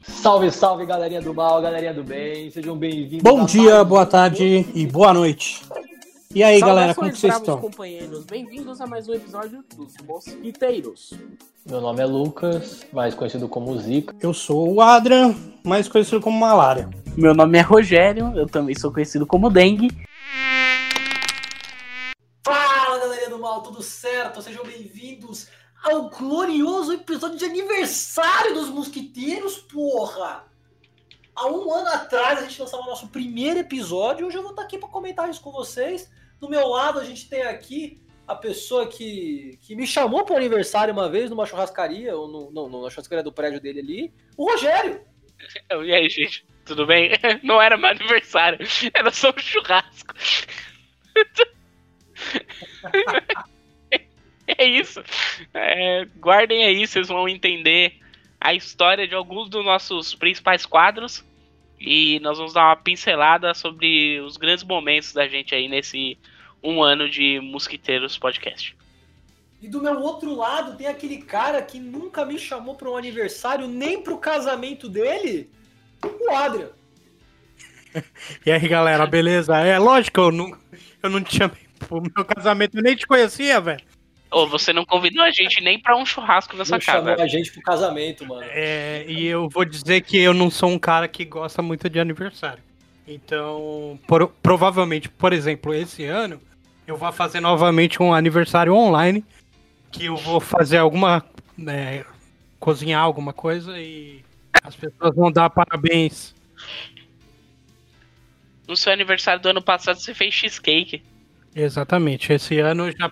Salve, salve, galerinha do mal, galerinha do bem, sejam bem-vindos. Bom dia, boa tarde e boa noite. E aí, galera, como vocês estão? companheiros, bem-vindos a mais um episódio dos Mosquiteiros. Meu nome é Lucas, mais conhecido como Zica. Eu sou o Adrian, mais conhecido como Malária. Meu nome é Rogério, eu também sou conhecido como Dengue. Fala, galerinha do mal, tudo certo? Sejam bem-vindos ao glorioso episódio de aniversário dos Mosquiteiros, porra! Há um ano atrás a gente lançava o nosso primeiro episódio. Hoje eu vou estar aqui para comentar isso com vocês. Do meu lado a gente tem aqui a pessoa que, que me chamou para o aniversário uma vez numa churrascaria, ou no, não, na churrascaria do prédio dele ali, o Rogério. E aí, gente, tudo bem? Não era meu aniversário, era só um churrasco. é isso. É, guardem aí, vocês vão entender a história de alguns dos nossos principais quadros. E nós vamos dar uma pincelada sobre os grandes momentos da gente aí nesse um ano de Mosquiteiros Podcast. E do meu outro lado tem aquele cara que nunca me chamou para um aniversário, nem para o casamento dele, o Adrian. E aí, galera, beleza? É lógico, eu não, eu não te chamei pro meu casamento, eu nem te conhecia, velho. Ou você não convidou a gente nem pra um churrasco nessa Não casa. chamou a gente pro casamento, mano. É, e eu vou dizer que eu não sou um cara que gosta muito de aniversário. Então, por- provavelmente, por exemplo, esse ano, eu vou fazer novamente um aniversário online, que eu vou fazer alguma. né, cozinhar alguma coisa e as pessoas vão dar parabéns. No seu aniversário do ano passado você fez cheesecake. Exatamente. Esse ano eu já,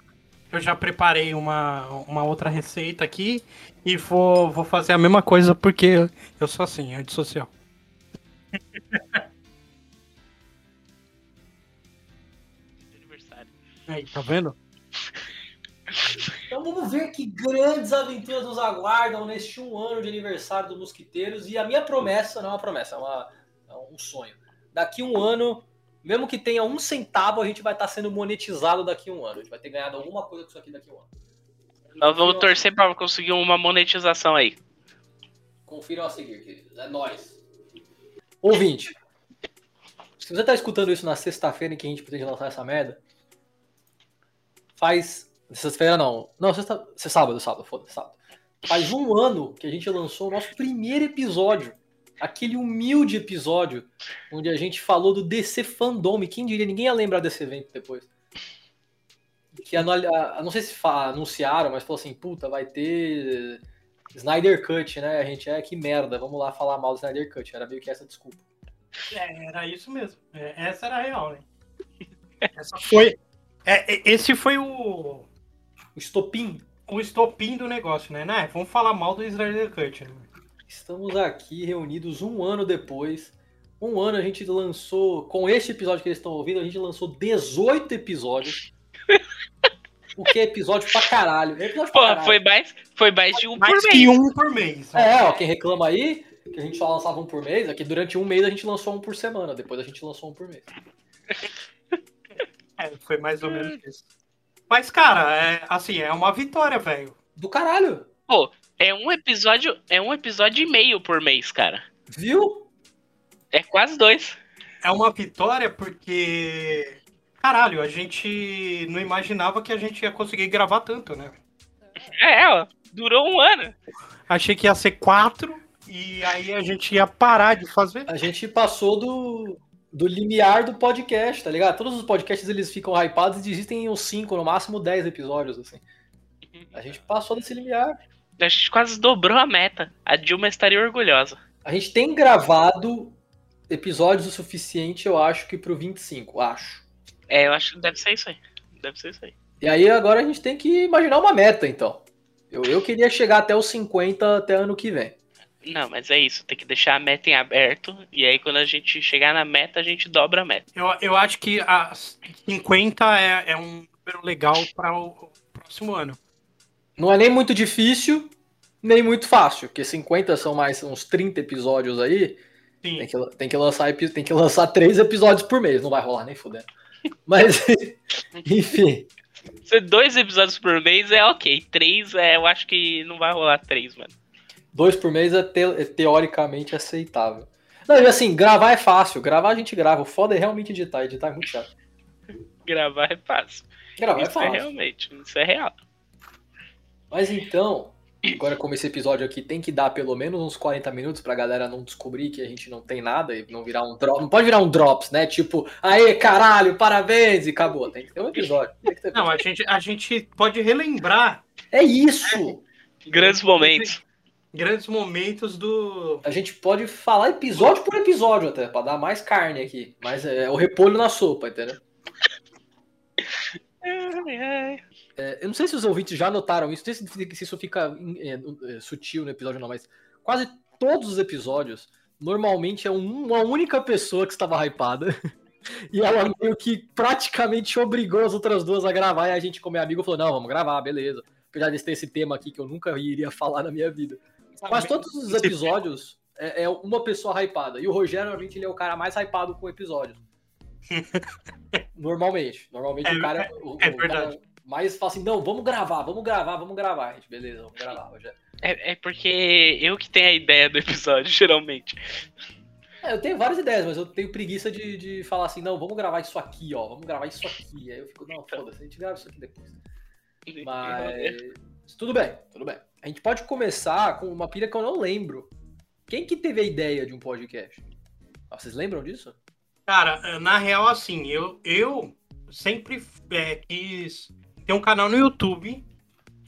eu já preparei uma, uma outra receita aqui e vou, vou fazer a mesma coisa porque eu sou assim, antissocial. Aniversário. Aí, tá vendo? Então vamos ver que grandes aventuras nos aguardam neste um ano de aniversário do Mosquiteiros. E a minha promessa, não é uma promessa, é, uma- é um sonho. Daqui um ano, mesmo que tenha um centavo, a gente vai estar sendo monetizado daqui um ano. A gente vai ter ganhado alguma coisa com isso aqui daqui um ano. Nós vamos torcer pra conseguir uma monetização aí. Confiram a seguir, queridos. É nóis. Ouvinte, se você tá escutando isso na sexta-feira em que a gente pretende lançar essa merda, faz. Sexta-feira não. Não, sexta. se- Sábado, sábado, foda-se, sábado. Faz um ano que a gente lançou o nosso primeiro episódio. Aquele humilde episódio onde a gente falou do DC Fandom. Quem diria? Ninguém ia lembrar desse evento depois. Que anal- a- não sei se fa- anunciaram, mas falou assim: puta, vai ter Snyder Cut, né? A gente é que merda, vamos lá falar mal do Snyder Cut. Era meio que essa desculpa. É, era isso mesmo. É, essa era a real, né? Essa foi. é, é, esse foi o, O estopim. o estopim do negócio, né? né? Vamos falar mal do Snyder Cut. Né? Estamos aqui reunidos um ano depois. Um ano a gente lançou, com este episódio que eles estão ouvindo, a gente lançou 18 episódios. O que é episódio pra caralho. É episódio pra Pô, caralho. foi mais, foi mais de um Mais por que mês. um por mês. É, ó, quem reclama aí, que a gente só lançava um por mês, aqui durante um mês a gente lançou um por semana, depois a gente lançou um por mês. É, foi mais ou menos isso. Mas, cara, é, assim, é uma vitória, velho. Do caralho. Pô, é um episódio, é um episódio e meio por mês, cara. Viu? É quase dois. É uma vitória porque. Caralho, a gente não imaginava que a gente ia conseguir gravar tanto, né? É, ó, durou um ano. Achei que ia ser quatro e aí a gente ia parar de fazer. A gente passou do, do limiar do podcast, tá ligado? Todos os podcasts eles ficam hypados e desistem em uns 5, no máximo 10 episódios, assim. A gente passou desse limiar. A gente quase dobrou a meta. A Dilma estaria orgulhosa. A gente tem gravado episódios o suficiente, eu acho, que pro 25, acho. É, eu acho que deve ser isso aí. Deve ser isso aí. E aí agora a gente tem que imaginar uma meta, então. Eu, eu queria chegar até os 50 até ano que vem. Não, mas é isso. Tem que deixar a meta em aberto. E aí, quando a gente chegar na meta, a gente dobra a meta. Eu, eu acho que a 50 é, é um número legal para o próximo ano. Não é nem muito difícil, nem muito fácil, porque 50 são mais uns 30 episódios aí. Sim. Tem que, tem, que lançar, tem que lançar três episódios por mês. Não vai rolar nem fudendo. Mas, enfim. Se dois episódios por mês é ok. Três, é, eu acho que não vai rolar três, mano. Dois por mês é, te- é teoricamente aceitável. Não, e assim, gravar é fácil. Gravar a gente grava. O foda é realmente editar. Editar é muito chato. Gravar é fácil. Gravar é isso é fácil. realmente, isso é real. Mas então, agora como esse episódio aqui tem que dar pelo menos uns 40 minutos pra galera não descobrir que a gente não tem nada e não virar um drop. Não pode virar um drops, né? Tipo, aê, caralho, parabéns, e acabou. Tem que ter um episódio. Tem que ter- Não, a gente, a gente pode relembrar É isso! Grandes momentos. grandes momentos do. A gente pode falar episódio por episódio até, pra dar mais carne aqui. Mas é o repolho na sopa, entendeu? Ai, ai. É, eu não sei se os ouvintes já notaram isso, não sei se, se isso fica é, é, sutil no episódio não, mas quase todos os episódios, normalmente é um- uma única pessoa que estava hypada. E ela meio que praticamente obrigou as outras duas a gravar. E a gente, como é amigo, falou: não, vamos gravar, beleza. Apesar de ter esse tema aqui que eu nunca iria falar na minha vida. Mas todos os episódios é, é uma pessoa hypada. E o Rogério, normalmente, ele é o cara mais hypado com episódios. Normalmente. Normalmente É, o cara. o- é o verdade. cara mais fala assim: não, vamos gravar, vamos gravar, vamos gravar. Gente, beleza, vamos gravar, Rogério. É, é porque eu que tenho a ideia do episódio, geralmente. É, eu tenho várias ideias, mas eu tenho preguiça de, de falar assim: não, vamos gravar isso aqui, ó, vamos gravar isso aqui. Aí eu fico: não, foda-se, a gente grava isso aqui depois. Mas. Tudo bem, tudo bem. A gente pode começar com uma pilha que eu não lembro. Quem que teve a ideia de um podcast? Ah, Vocês lembram disso? Cara, na real, assim, eu, eu sempre é, quis ter um canal no YouTube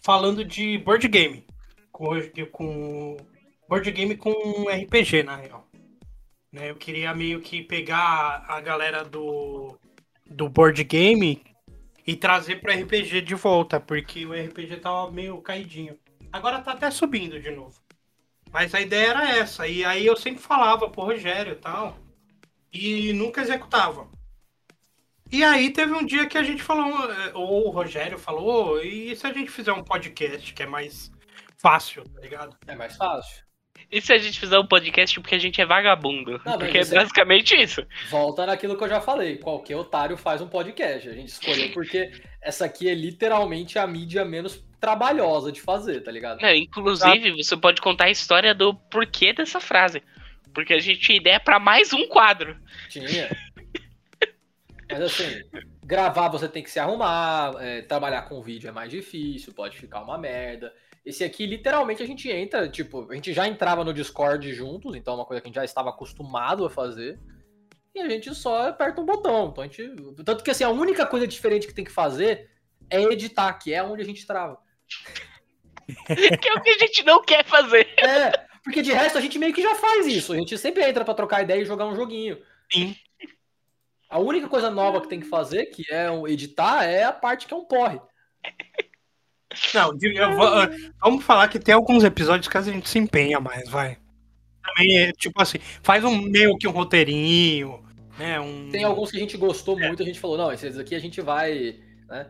falando de board game. Com, com board game com RPG, na real. Né, eu queria meio que pegar a galera do, do board game e trazer pro RPG de volta, porque o RPG tava meio caidinho. Agora tá até subindo de novo. Mas a ideia era essa. E aí eu sempre falava pro Rogério e tal. E nunca executava. E aí teve um dia que a gente falou, eh, ou o Rogério falou, e se a gente fizer um podcast que é mais fácil, tá ligado? É mais fácil. E se a gente fizer um podcast porque a gente é vagabundo? Não, porque é isso é- basicamente isso. Volta naquilo que eu já falei. Qualquer otário faz um podcast. A gente escolheu porque essa aqui é literalmente a mídia menos trabalhosa de fazer, tá ligado? Não, inclusive, você pode contar a história do porquê dessa frase. Porque a gente tinha ideia pra mais um quadro. Tinha. Mas assim, gravar você tem que se arrumar, é, trabalhar com vídeo é mais difícil, pode ficar uma merda. Esse aqui, literalmente, a gente entra, tipo, a gente já entrava no Discord juntos, então é uma coisa que a gente já estava acostumado a fazer. E a gente só aperta um botão. Então a gente. Tanto que assim, a única coisa diferente que tem que fazer é editar, que é onde a gente trava. que é o que a gente não quer fazer. É, porque de resto a gente meio que já faz isso. A gente sempre entra pra trocar ideia e jogar um joguinho. Sim. A única coisa nova que tem que fazer, que é editar, é a parte que é um porre. Não, vou- vamos falar que tem alguns episódios que a gente se empenha mais, vai. Também é tipo assim, faz um meio que um roteirinho, né? Um... Tem alguns que a gente gostou muito, a gente falou, não, esses aqui a gente vai né,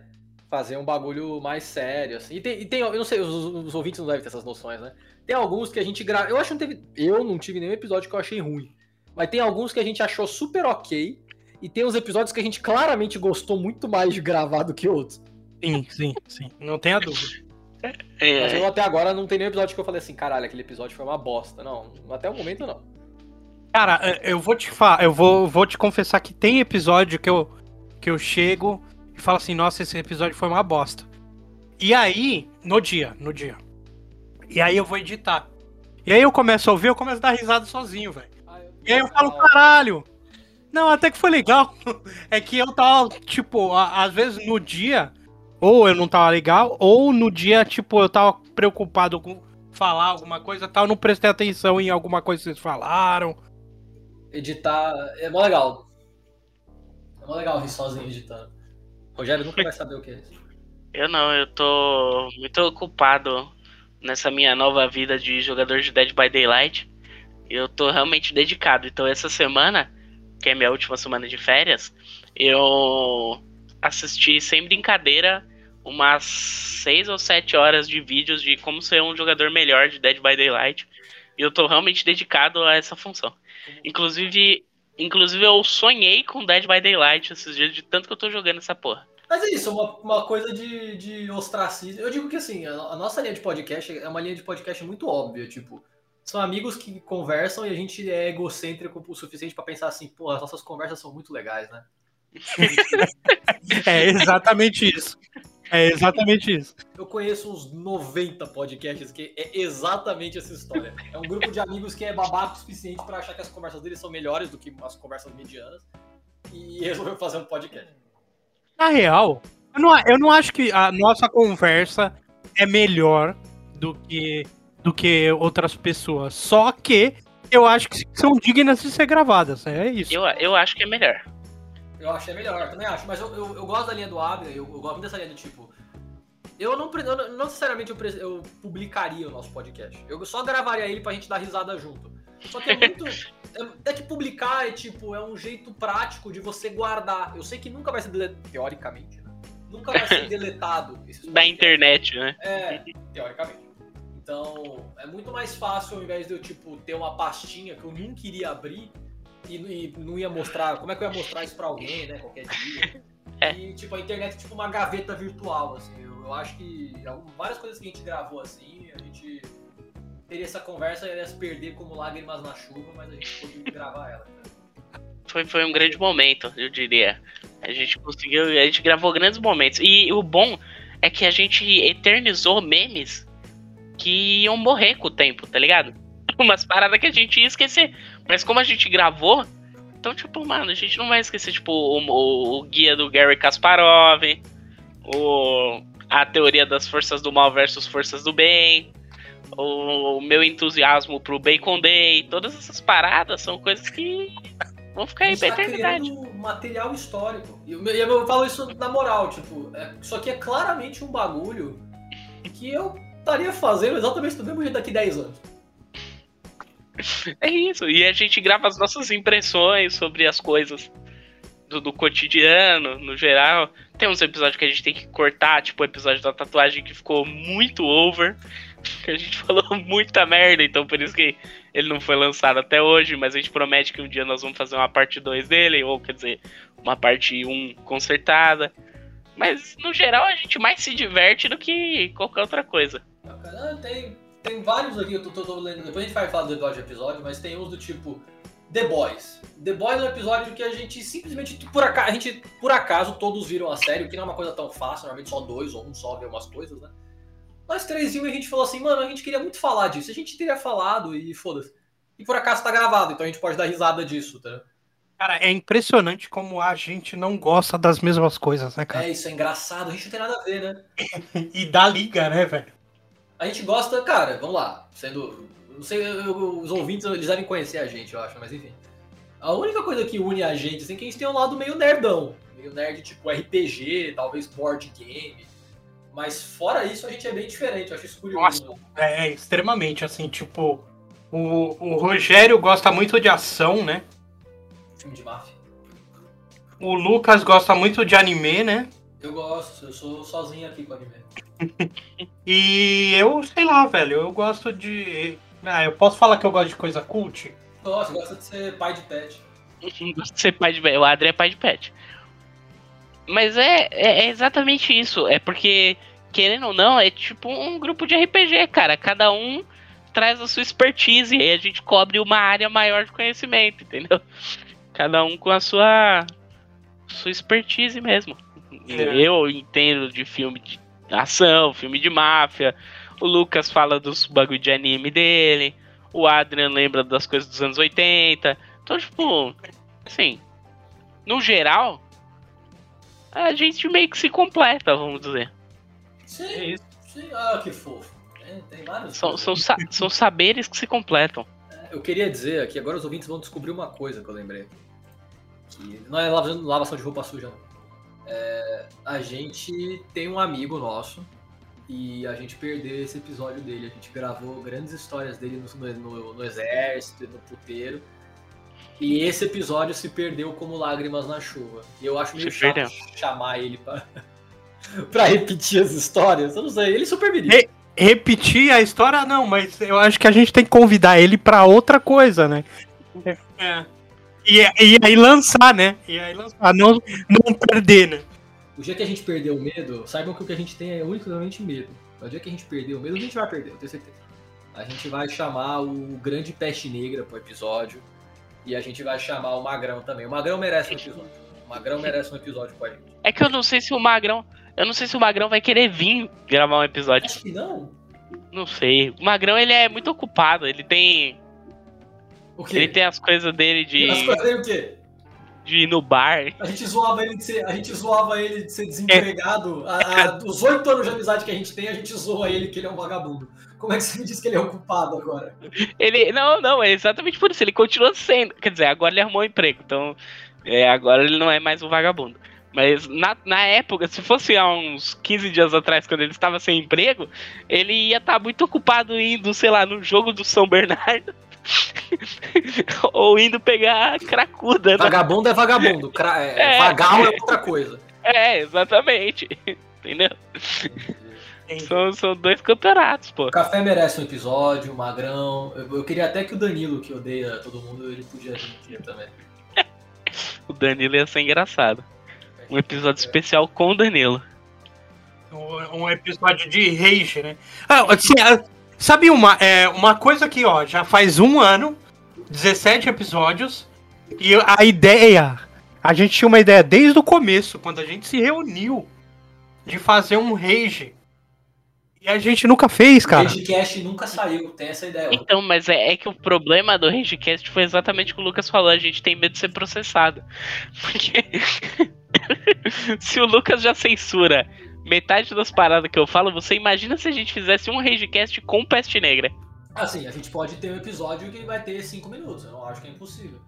fazer um bagulho mais sério, assim. E tem, e tem- eu não sei, os, os ouvintes não devem ter essas noções, né? Tem alguns que a gente grava. Eu acho que não teve. Eu não tive nenhum episódio que eu achei ruim. Mas tem alguns que a gente achou super ok. E tem uns episódios que a gente claramente gostou muito mais de gravar do que outros. Sim, sim, sim. Não tenha dúvida. Mas É, eu até agora não tem nenhum episódio que eu falei assim, caralho, aquele episódio foi uma bosta. Não, até o momento não. Cara, eh, eu vou te falar, eu vou, vou te confessar que tem episódio que eu, que eu chego e falo assim, nossa, esse episódio foi uma bosta. E aí, no dia, no dia. E aí eu vou editar. E aí eu começo a ouvir, eu começo a dar risada sozinho, velho. E aí eu falo, caralho. Não, até que foi legal. É que eu tava, tipo, a- às vezes no dia, ou eu não tava legal, ou no dia, tipo, eu tava preocupado com falar alguma coisa tal, não prestei atenção em alguma coisa que vocês falaram. Editar é mó legal. É mó legal rir sozinho editando. Rogério nunca vai saber o que é isso. eu não, eu tô muito ocupado nessa minha nova vida de jogador de Dead by Daylight. Eu tô realmente dedicado. Então essa semana, que é minha última semana de férias, eu assisti sem brincadeira umas 6 ou 7 horas de vídeos de como ser um jogador melhor de Dead by Daylight. E eu tô realmente dedicado a essa função. Inclusive, inclusive eu sonhei com Dead by Daylight esses dias, de tanto que eu tô jogando essa porra. Mas é isso, uma, uma coisa de, de ostracismo. Eu digo que assim, a, a nossa linha de podcast é uma linha de podcast muito óbvia, tipo, são amigos que conversam e a gente é egocêntrico o suficiente pra pensar assim, pô, as nossas conversas são muito legais, né? É exatamente isso. É exatamente isso. Eu conheço uns 90 podcasts que é exatamente essa história. É um grupo de amigos que é babaca o suficiente pra achar que as conversas deles são melhores do que as conversas medianas e resolveu fazer um podcast. Na real, eu não, eu não acho que a nossa conversa é melhor do que, do que outras pessoas. Só que eu acho que são dignas de ser gravadas. É isso. Eu, eu acho que é melhor. Eu achei melhor, também acho. Mas eu, eu, eu gosto da linha do Abner, eu, eu gosto muito dessa linha do tipo. Eu não, eu não, não necessariamente eu, eu publicaria o nosso podcast. Eu só gravaria ele pra gente dar risada junto. Só que é muito. É, é que publicar é tipo, é um jeito prático de você guardar. Eu sei que nunca vai ser deletado, teoricamente, né? Nunca vai ser deletado esses Da internet, né? É, teoricamente. Então, é muito mais fácil ao invés de eu, tipo, ter uma pastinha que eu nunca iria abrir e, e não ia mostrar. Como é que eu ia mostrar isso pra alguém, né? Qualquer dia. É. E, tipo, a internet é tipo uma gaveta virtual, assim. Eu, eu acho que várias coisas que a gente gravou assim, a gente teria essa conversa e ia se perder como lágrimas na chuva, mas a gente pôde gravar ela. Foi, foi um grande momento, eu diria. A gente conseguiu, a gente gravou grandes momentos. E o bom é que a gente eternizou memes que iam morrer com o tempo, tá ligado? Umas paradas que a gente ia esquecer. Mas como a gente gravou, então, tipo, mano, a gente não vai esquecer, tipo, o, o- o guia do Gary Kasparov, o, a teoria das forças do mal versus forças do bem, o, meu entusiasmo pro Bacon Day, todas essas paradas são coisas que vão ficar aí pra tá eternidade. material histórico. E eu, eu falo isso na moral, tipo, é, isso aqui é claramente um bagulho que eu estaria fazendo exatamente do mesmo jeito daqui 10 anos. É isso, e a gente grava as nossas impressões sobre as coisas do, do cotidiano, no geral. Tem uns episódios que a gente tem que cortar, tipo o episódio da tatuagem que ficou muito over, a gente falou muita merda, então por isso que ele não foi lançado até hoje, mas a gente promete que um dia nós vamos fazer uma parte 2 dele, ou quer dizer, uma parte 1 consertada. Mas no geral a gente mais se diverte do que qualquer outra coisa. Ah, tem, tem vários aqui, eu tô, tô- tô lendo. Depois a gente vai falar do episódio de episódio, mas tem uns do tipo The Boys. The Boys é um episódio que a gente simplesmente, por acaso, a gente, por acaso, todos viram a série, o que não é uma coisa tão fácil, normalmente só dois ou um só vê umas coisas, né? Nós três vimos e a gente falou assim, mano, a gente queria muito falar disso. A gente teria falado e foda-se. E por acaso tá gravado, então a gente pode dar risada disso, tá? Cara, é impressionante como a gente não gosta das mesmas coisas, né, cara? É, isso é engraçado, a gente não tem nada a ver, né? E dá liga, né, velho? A gente gosta, cara, vamos lá, sendo. Não sei, eu- os ouvintes eles devem conhecer a gente, eu acho, mas enfim. A única coisa que une a gente, assim, é que a gente tem um lado meio nerdão. Meio nerd tipo RPG, talvez board game. Mas fora isso, a gente é bem diferente, eu acho isso curioso. Nossa. É, extremamente, assim, tipo. O, o Rogério gosta muito de ação, né? Filme de máfia. O Lucas gosta muito de anime, né? Eu gosto, eu sou sozinho aqui com anime. E eu, sei lá, velho, eu gosto de. Ah, eu posso falar que eu gosto de coisa cult? Gosto, gosta de ser pai de pet. Gosto de ser pai de pet. O Adri é pai de pet. Mas é, é, é exatamente isso. É porque, querendo ou não, é tipo um grupo de RPG, cara. Cada um traz a sua expertise e aí a gente cobre uma área maior de conhecimento, entendeu? Cada um com a sua, sua expertise mesmo. É. Eu entendo de filme de ação, filme de máfia. O Lucas fala dos bagulho de anime dele. O Adrian lembra das coisas dos anos 80. Então, tipo, assim, no geral, a gente meio que se completa, vamos dizer. Sim, sim. Ah, que fofo. É, tem vários. São, são, sa- são saberes que se completam. Eu queria dizer aqui, agora os ouvintes vão descobrir uma coisa que eu lembrei. Que não é lava- lavação de roupa suja, não. É, a gente tem um amigo nosso e a gente perdeu esse episódio dele. A gente gravou grandes histórias dele no, no- no exército, no puteiro. E esse episódio se perdeu como lágrimas na chuva. E eu acho meio Se chato perdeu. chamar ele pra, pra repetir as histórias. Eu não sei, ele super viria. Ei. Repetir a história, não, mas eu acho que a gente tem que convidar ele pra outra coisa, né? É. E, e aí lançar, né? E aí lançar, não, não perder, né? O dia que a gente perder o medo, saibam que o que a gente tem é unicamente medo. O dia que a gente perder o medo, a gente vai perder, eu tenho certeza. A gente vai chamar o Grande Peste Negra pro episódio. E a gente vai chamar o Magrão também. O Magrão merece um episódio. O Magrão merece um episódio com a gente. É que eu não sei se o Magrão. Eu não sei se o Magrão vai querer vir gravar um episódio. Acho que não. Não sei. O Magrão, ele é muito ocupado. Ele tem. Ele tem as coisas dele de, As coisas dele o quê? de ir no bar. A gente zoava ele de ser, a gente zoava ele de ser desempregado. A, a, os oito anos de amizade que a gente tem, a gente zoa ele que ele é um vagabundo. Como é que você me diz que ele é ocupado agora? Ele. Não, não, é exatamente por isso. Ele continua sendo. Quer dizer, agora ele arrumou um emprego. Então. É, agora ele não é mais um vagabundo. Mas na, na época, se fosse há uns 15 dias atrás, quando ele estava sem emprego, ele ia estar muito ocupado indo, sei lá, no jogo do São Bernardo. Ou indo pegar cracuda. né? Vagabundo é vagabundo. Cra- é, É. Vagal é outra coisa. É, exatamente. Entendeu? São, são dois campeonatos, pô. O Café merece um episódio, o Magrão. Eu, eu queria até que o Danilo, que odeia todo mundo, ele podia vir aqui também. O Danilo ia ser engraçado. Um episódio especial com o Danilo. Um, um episódio de rage, né? Ah, assim, ah, sabe uma, é, uma coisa que, ó, já faz um ano, 17 episódios, e a ideia, a gente tinha uma ideia desde o começo, quando a gente se reuniu, de fazer um rage. E a gente nunca fez, O cara. Ragecast nunca saiu, tem essa ideia. Então, mas é, é que o problema do Ragecast foi exatamente o que o Lucas falou, a gente tem medo de ser processado. Porque se o Lucas já censura metade das paradas que eu falo, você imagina se a gente fizesse um Ragecast com Peste Negra. Assim, a gente pode ter um episódio que vai ter cinco minutos. Eu não acho que é impossível.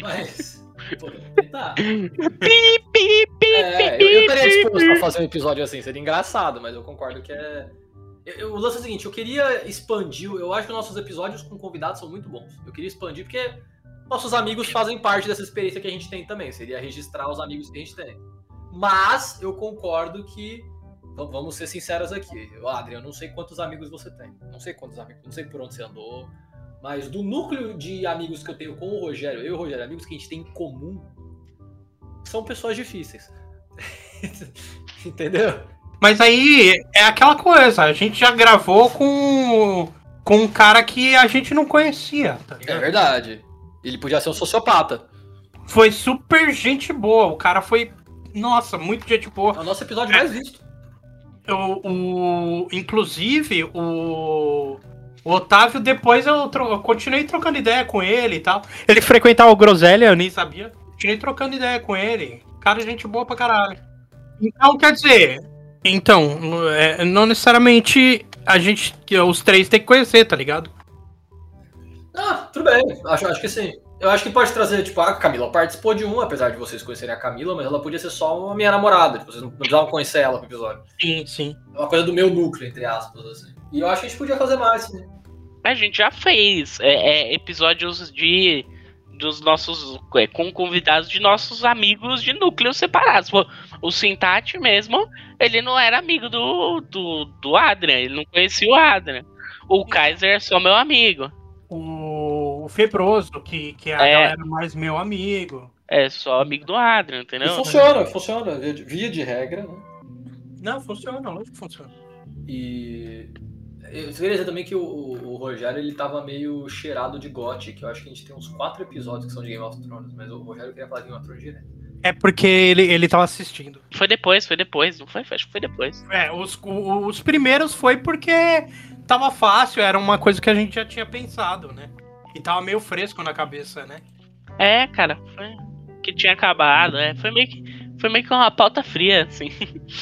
Mas. podemos tentar. É, eu, eu estaria disposto a fazer um episódio assim, seria engraçado, mas eu concordo que é. Eu, eu- o lance é o seguinte, eu queria expandir. Eu acho que nossos episódios com convidados são muito bons. Eu queria expandir porque nossos amigos fazem parte dessa experiência que a gente tem também. Seria registrar os amigos que a gente tem. Mas eu concordo que. Vamos ser sinceros aqui. Eu, Adrian, eu não sei quantos amigos você tem. Não sei quantos amigos, não sei por onde você andou. Mas do núcleo de amigos que eu tenho com o Rogério, eu e o Rogério, amigos que a gente tem em comum, são pessoas difíceis. Entendeu? Mas aí é aquela coisa, a gente já gravou com, com um cara que a gente não conhecia, tá É verdade. Ele podia ser um sociopata. Foi super gente boa, o cara foi, nossa, muito gente boa. É o nosso episódio mais visto. O, o- inclusive, o, o Otávio, depois eu, tro- eu continuei trocando ideia com ele e tal. Ele frequentava o Groselha, eu nem sabia. Continuei trocando ideia com ele. Cara, gente boa pra caralho. Então, quer dizer. Então, não- é, não necessariamente a gente, os três, tem que conhecer, tá ligado? Ah, tudo bem. Acho, acho que sim. Eu acho que pode trazer, tipo, a Camila participou de um, apesar de vocês conhecerem a Camila, mas ela podia ser só uma minha namorada. Tipo, vocês não precisavam conhecer ela pro episódio. Sim, sim. É uma coisa do meu núcleo, entre aspas, assim. E eu acho que a gente podia fazer mais, sim. A gente já fez é, é, episódios de dos nossos é, com convidados de nossos amigos de núcleos separados. Pô, o Sintati mesmo, ele não era amigo do, do, do Adrian, ele não conhecia o Adrian. O Kaiser é só meu amigo. O, o Febroso, que, que é a É. galera mais meu amigo. É só amigo do Adrian, E entendeu? funciona, funciona. Via de- regra, né? Não, funciona, lógico que funciona. E eu queria dizer também que o, o- Rogério ele tava meio cheirado de gote, que eu acho que a gente tem uns quatro episódios que são de Game of Thrones, mas o Rogério queria falar de Game of Thrones direto. É porque ele, ele tava assistindo. Foi depois, foi depois, não foi? Acho que foi depois. É, os, os primeiros foi porque tava fácil, era uma coisa que a gente já tinha pensado, né? E tava meio fresco na cabeça, né? É, cara, foi que tinha acabado, é, foi meio que foi meio que uma pauta fria, assim.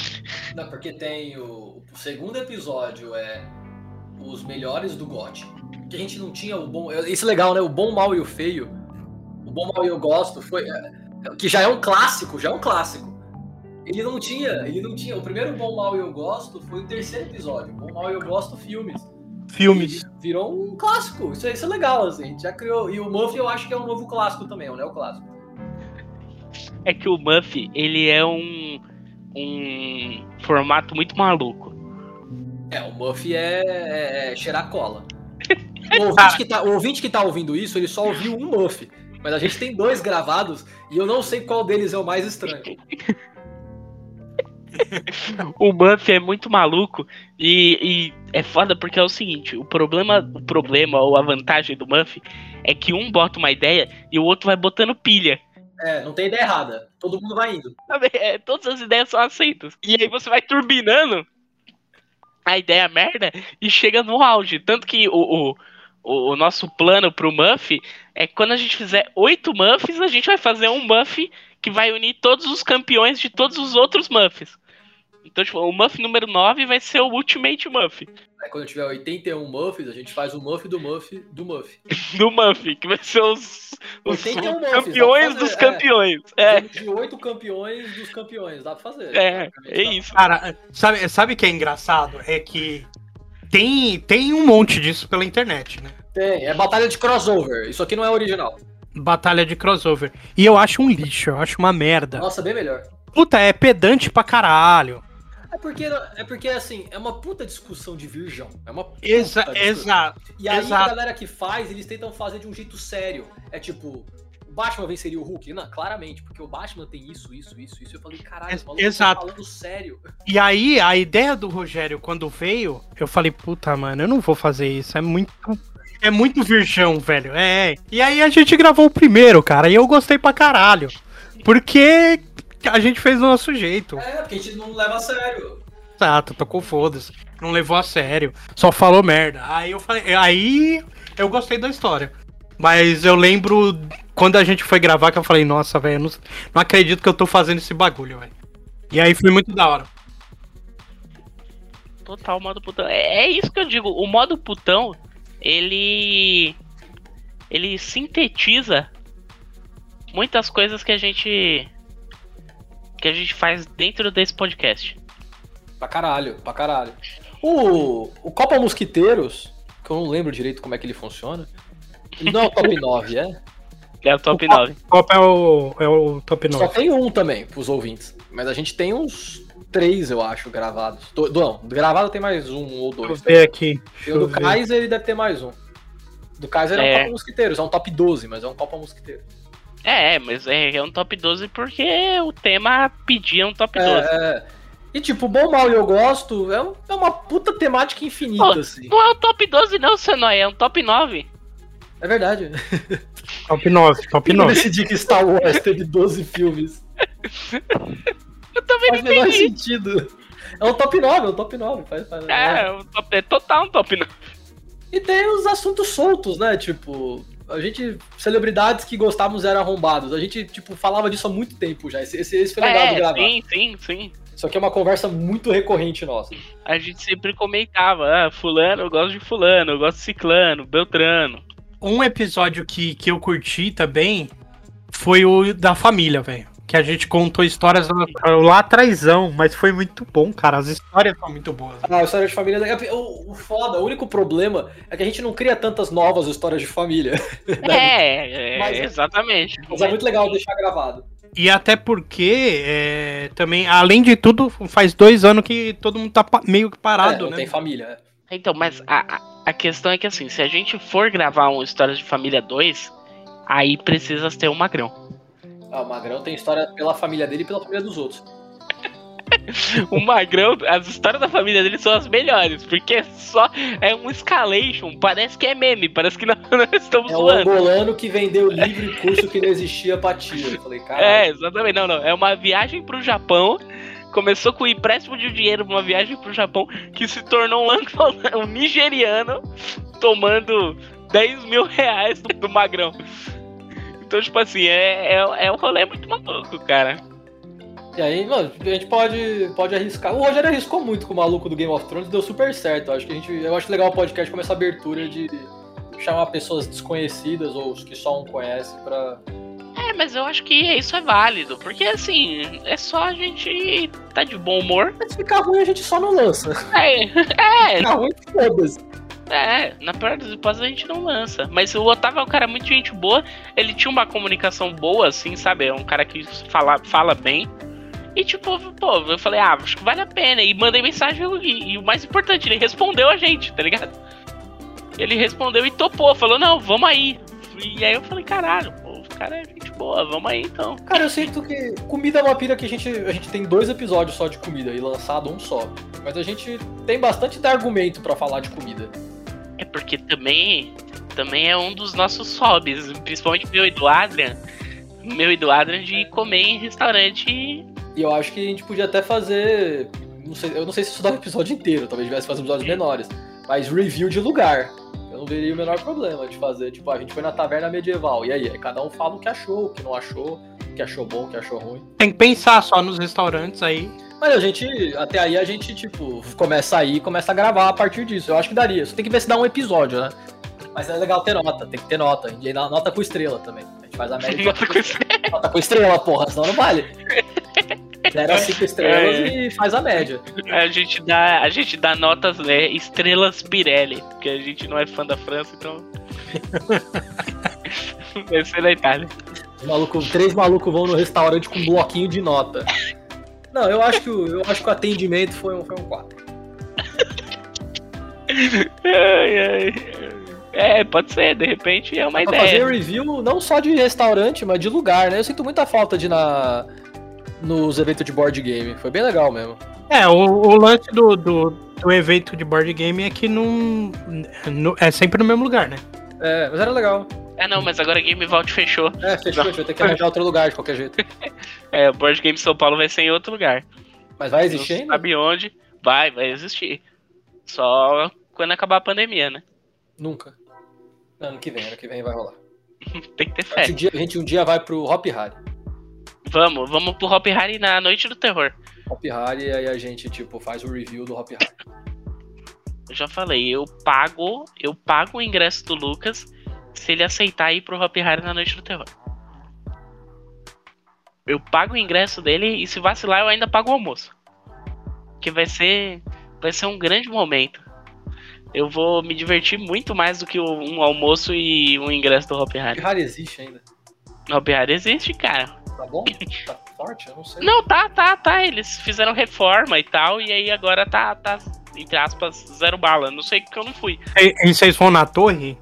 Não, porque tem o, o segundo episódio é os melhores do GOT. Que a gente não tinha o bom. Isso é legal, né? O bom, mal e o feio. O bom, mal e eu gosto foi. é, Que já é um clássico, já é um clássico. Ele não tinha, ele não tinha. O primeiro bom, mal e eu gosto foi o terceiro episódio. Bom, mal e eu gosto filmes. Filmes. Virou um clássico. Isso, é- isso é legal, assim. A gente já criou. E o Muffy eu acho que é um novo clássico também, é um neoclássico. É que o Muffy, ele é um um formato muito maluco. É, o Muffy é, é, é cheirar cola. O ouvinte, que tá, o ouvinte que tá ouvindo isso, ele só ouviu um Muffy. Mas a gente tem dois gravados e eu não sei qual deles é o mais estranho. o Muff é muito maluco e, e, é foda porque é o seguinte, o problema, o problema ou a vantagem do Muff é que um bota uma ideia e o outro vai botando pilha. É, não tem ideia errada. Todo mundo vai indo. É, todas as ideias são aceitas. E aí você vai turbinando a ideia merda e chega no auge. Tanto que o, o, o nosso plano pro Muff é que quando a gente fizer oito Muffs, a gente vai fazer um Muff que vai unir todos os campeões de todos os outros Muffs. Então, tipo, o Muff número 9 vai ser o Ultimate Muff. Aí quando tiver 81 Muffs, a gente faz o Muff do Muff do Muff. do Muff, que vai ser os, os campeões fazer, dos é, campeões. É. De oito campeões dos campeões, dá pra fazer. É, é isso. Cara, sabe, sabe o que é engraçado? É que tem, tem um monte disso pela internet, né? Tem, é batalha de crossover. Isso aqui não é original. Batalha de crossover. E eu acho um lixo, eu acho uma merda. Nossa, bem melhor. Puta, é pedante pra caralho. É porque, é porque, assim, é uma puta discussão de virgão. É uma puta Exa Exato. E aí exato. a galera que faz, eles tentam fazer de um jeito sério. É tipo, o Batman venceria o Hulk? Não, claramente, porque o Batman tem isso, isso, isso, isso. Eu falei, caralho, o maluco tá falando sério. E aí, a ideia do Rogério, quando veio, eu falei, puta, mano, eu não vou fazer isso. É muito. É muito virgão, velho. É. E aí a gente gravou o primeiro, cara, e eu gostei pra caralho. Porque a gente fez do nosso jeito. É, porque a gente não leva a sério. Exato, tocou foda-se. Não levou a sério. Só falou merda. Aí eu falei. Aí eu gostei da história. Mas eu lembro quando a gente foi gravar que eu falei, nossa, velho, não, não acredito que eu tô fazendo esse bagulho, velho. E aí foi muito da hora. Total modo putão. É, é isso que eu digo. O modo putão, ele. Ele sintetiza muitas coisas que a gente que a gente faz dentro desse podcast. Pra caralho, pra caralho. O, o Copa Mosquiteiros, que eu não lembro direito como é que ele funciona, ele não é o top 9, é? É o top o 9. Copa é o, é o top 9. Só tem um também, pros ouvintes. Mas a gente tem uns três, eu acho, gravados. Do, não, gravado tem mais um ou dois. Deixa eu ver aqui. E o do ver. Kaiser ele deve ter mais um. Do Kaiser é, é um Copa Mosquiteiros, é um top 12, mas é um Copa Mosquiteiros. É, mas é, é um top 12 porque o tema pedia um top 12. É, é. E tipo, bom, mal e eu gosto, é, um, é uma puta temática infinita, Pô, assim. Não é um top 12 não, Senói, é um top 9. É verdade. Top 9, top 9. Eu decidi que Star Wars teve 12 filmes. eu também faz não entendi. Faz sentido. É um top 9, é um top 9. Faz, faz, é, é, um top, é total um top 9. E tem os assuntos soltos, né? Tipo, a gente, celebridades que gostávamos eram arrombados. A gente, tipo, falava disso há muito tempo já. Esse, esse, esse foi legal é, de gravar. Sim, sim, sim. Isso aqui é uma conversa muito recorrente nossa. A gente sempre comentava, ah, fulano, eu gosto de fulano, eu gosto de ciclano, beltrano. Um episódio que, que eu curti também foi o da família, velho que a gente contou histórias lá atrásão, mas foi muito bom, cara. As histórias são muito boas. Ah, a história de família. O, o foda, o único problema é que a gente não cria tantas novas histórias de família. É, é mas, exatamente. Mas é muito legal deixar gravado. E até porque, é, também, além de tudo, faz dois anos que todo mundo tá meio que parado, é, não né? tem família. É. Então, mas a, a questão é que assim, se a gente for gravar uma história de família 2, aí precisa ter um magrão. Ah, o Magrão tem história pela família dele e pela família dos outros. o Magrão, as histórias da família dele são as melhores, porque é só é um escalation, parece que é meme, parece que nós, nós estamos É o angolano que vendeu livro e curso que não existia pra. Eu falei, cara. É, exatamente, não, não. É uma viagem pro Japão. Começou com o empréstimo de dinheiro pra uma viagem pro Japão que se tornou um, um nigeriano tomando 10 mil reais do, do Magrão. Então, tipo assim, é, é, é um rolê muito maluco, cara. E aí, mano, a gente pode, pode arriscar. O Rogério arriscou muito com o maluco do Game of Thrones, deu super certo. Eu acho que a gente, eu acho legal o podcast com essa abertura de chamar pessoas desconhecidas ou os que só um conhece pra. É, mas eu acho que isso é válido, porque assim, é só a gente tá de bom humor. Mas se ficar ruim, a gente só não lança. É, é. Ficar ruim, foda-se. É, na pior das hipóteses a gente não lança. Mas o Otávio é um cara muito gente boa. Ele tinha uma comunicação boa, assim, sabe? É um cara que fala, fala bem. E tipo, pô, eu falei, ah, acho que vale a pena. E mandei mensagem e, e o mais importante, ele respondeu a gente, tá ligado? Ele respondeu e topou, falou, não, vamos aí. E aí eu falei, caralho, cara é gente boa, vamos aí então. Cara, eu sinto que comida é uma pira que a gente, a gente tem dois episódios só de comida e lançado um só. Mas a gente tem bastante argumento pra falar de comida. É porque também, também é um dos nossos hobbies, principalmente meu e do Adrian. Meu e do Adrian de comer em restaurante. E eu acho que a gente podia até fazer. Não sei, eu não sei se isso dá um episódio inteiro, talvez tivesse fazer episódios menores. Mas review de lugar. Eu não veria o menor problema de fazer. Tipo, a gente foi na taverna medieval. E aí, aí cada um fala o que achou, o que não achou, o que achou bom, o que achou ruim. Tem que pensar só nos restaurantes aí. Mas a gente, até aí a gente, tipo, começa aí e começa a gravar a partir disso. Eu acho que daria. Só tem que ver se dá um episódio, né? Mas é legal ter nota, tem que ter nota. E aí, nota com estrela também. A gente faz a média. Nota com estrela. Nota com estrela, porra, senão não vale. Zero a cinco estrelas É. e faz a média. A gente dá, a gente dá notas, né, estrelas Pirelli, porque a gente não é fã da França, então. Deve ser da Itália. Maluco, três malucos vão no restaurante com um bloquinho de nota. Não, eu acho que o, eu acho que o atendimento foi um, foi um 4. Ai, ai. É, pode ser, de repente é uma Pra fazer ideia. review não só de restaurante, mas de lugar, né? Eu sinto muita falta de ir na nos eventos de board game. Foi bem legal mesmo. É, o, o lance do, do, do evento de board game é que não, não- É sempre no mesmo lugar, né? É, mas era legal. É, não, mas agora Game Vault fechou. É, fechou, a gente vai ter que arranjar outro lugar de qualquer jeito. É, o Board Game São Paulo vai ser em outro lugar. Mas vai Não existir ainda? sabe onde? Vai, vai existir. Só quando acabar a pandemia, né? Nunca. Ano que vem, ano que vem vai rolar. Tem que ter A fé. gente, um dia, a gente um dia vai pro Hop Harry. Vamos, vamos pro Hop Harry na Noite do Terror. Hop Harry, e aí a gente, tipo, faz o review do Hop Harry. Eu já falei, eu pago, eu pago o ingresso do Lucas se ele aceitar ir pro Hop Harry na Noite do Terror. Eu pago o ingresso dele e se vacilar eu ainda pago o almoço. Que vai ser vai ser um grande momento. Eu vou me divertir muito mais do que um almoço e um ingresso do Hop Hop Harry. Harry existe ainda. Hop Harry existe, cara. Tá bom? Tá forte? Eu não sei. Não, tá, tá, tá. Eles fizeram reforma e tal, e aí agora tá, tá entre aspas, zero bala. Não sei porque eu não fui. E, e vocês vão na torre?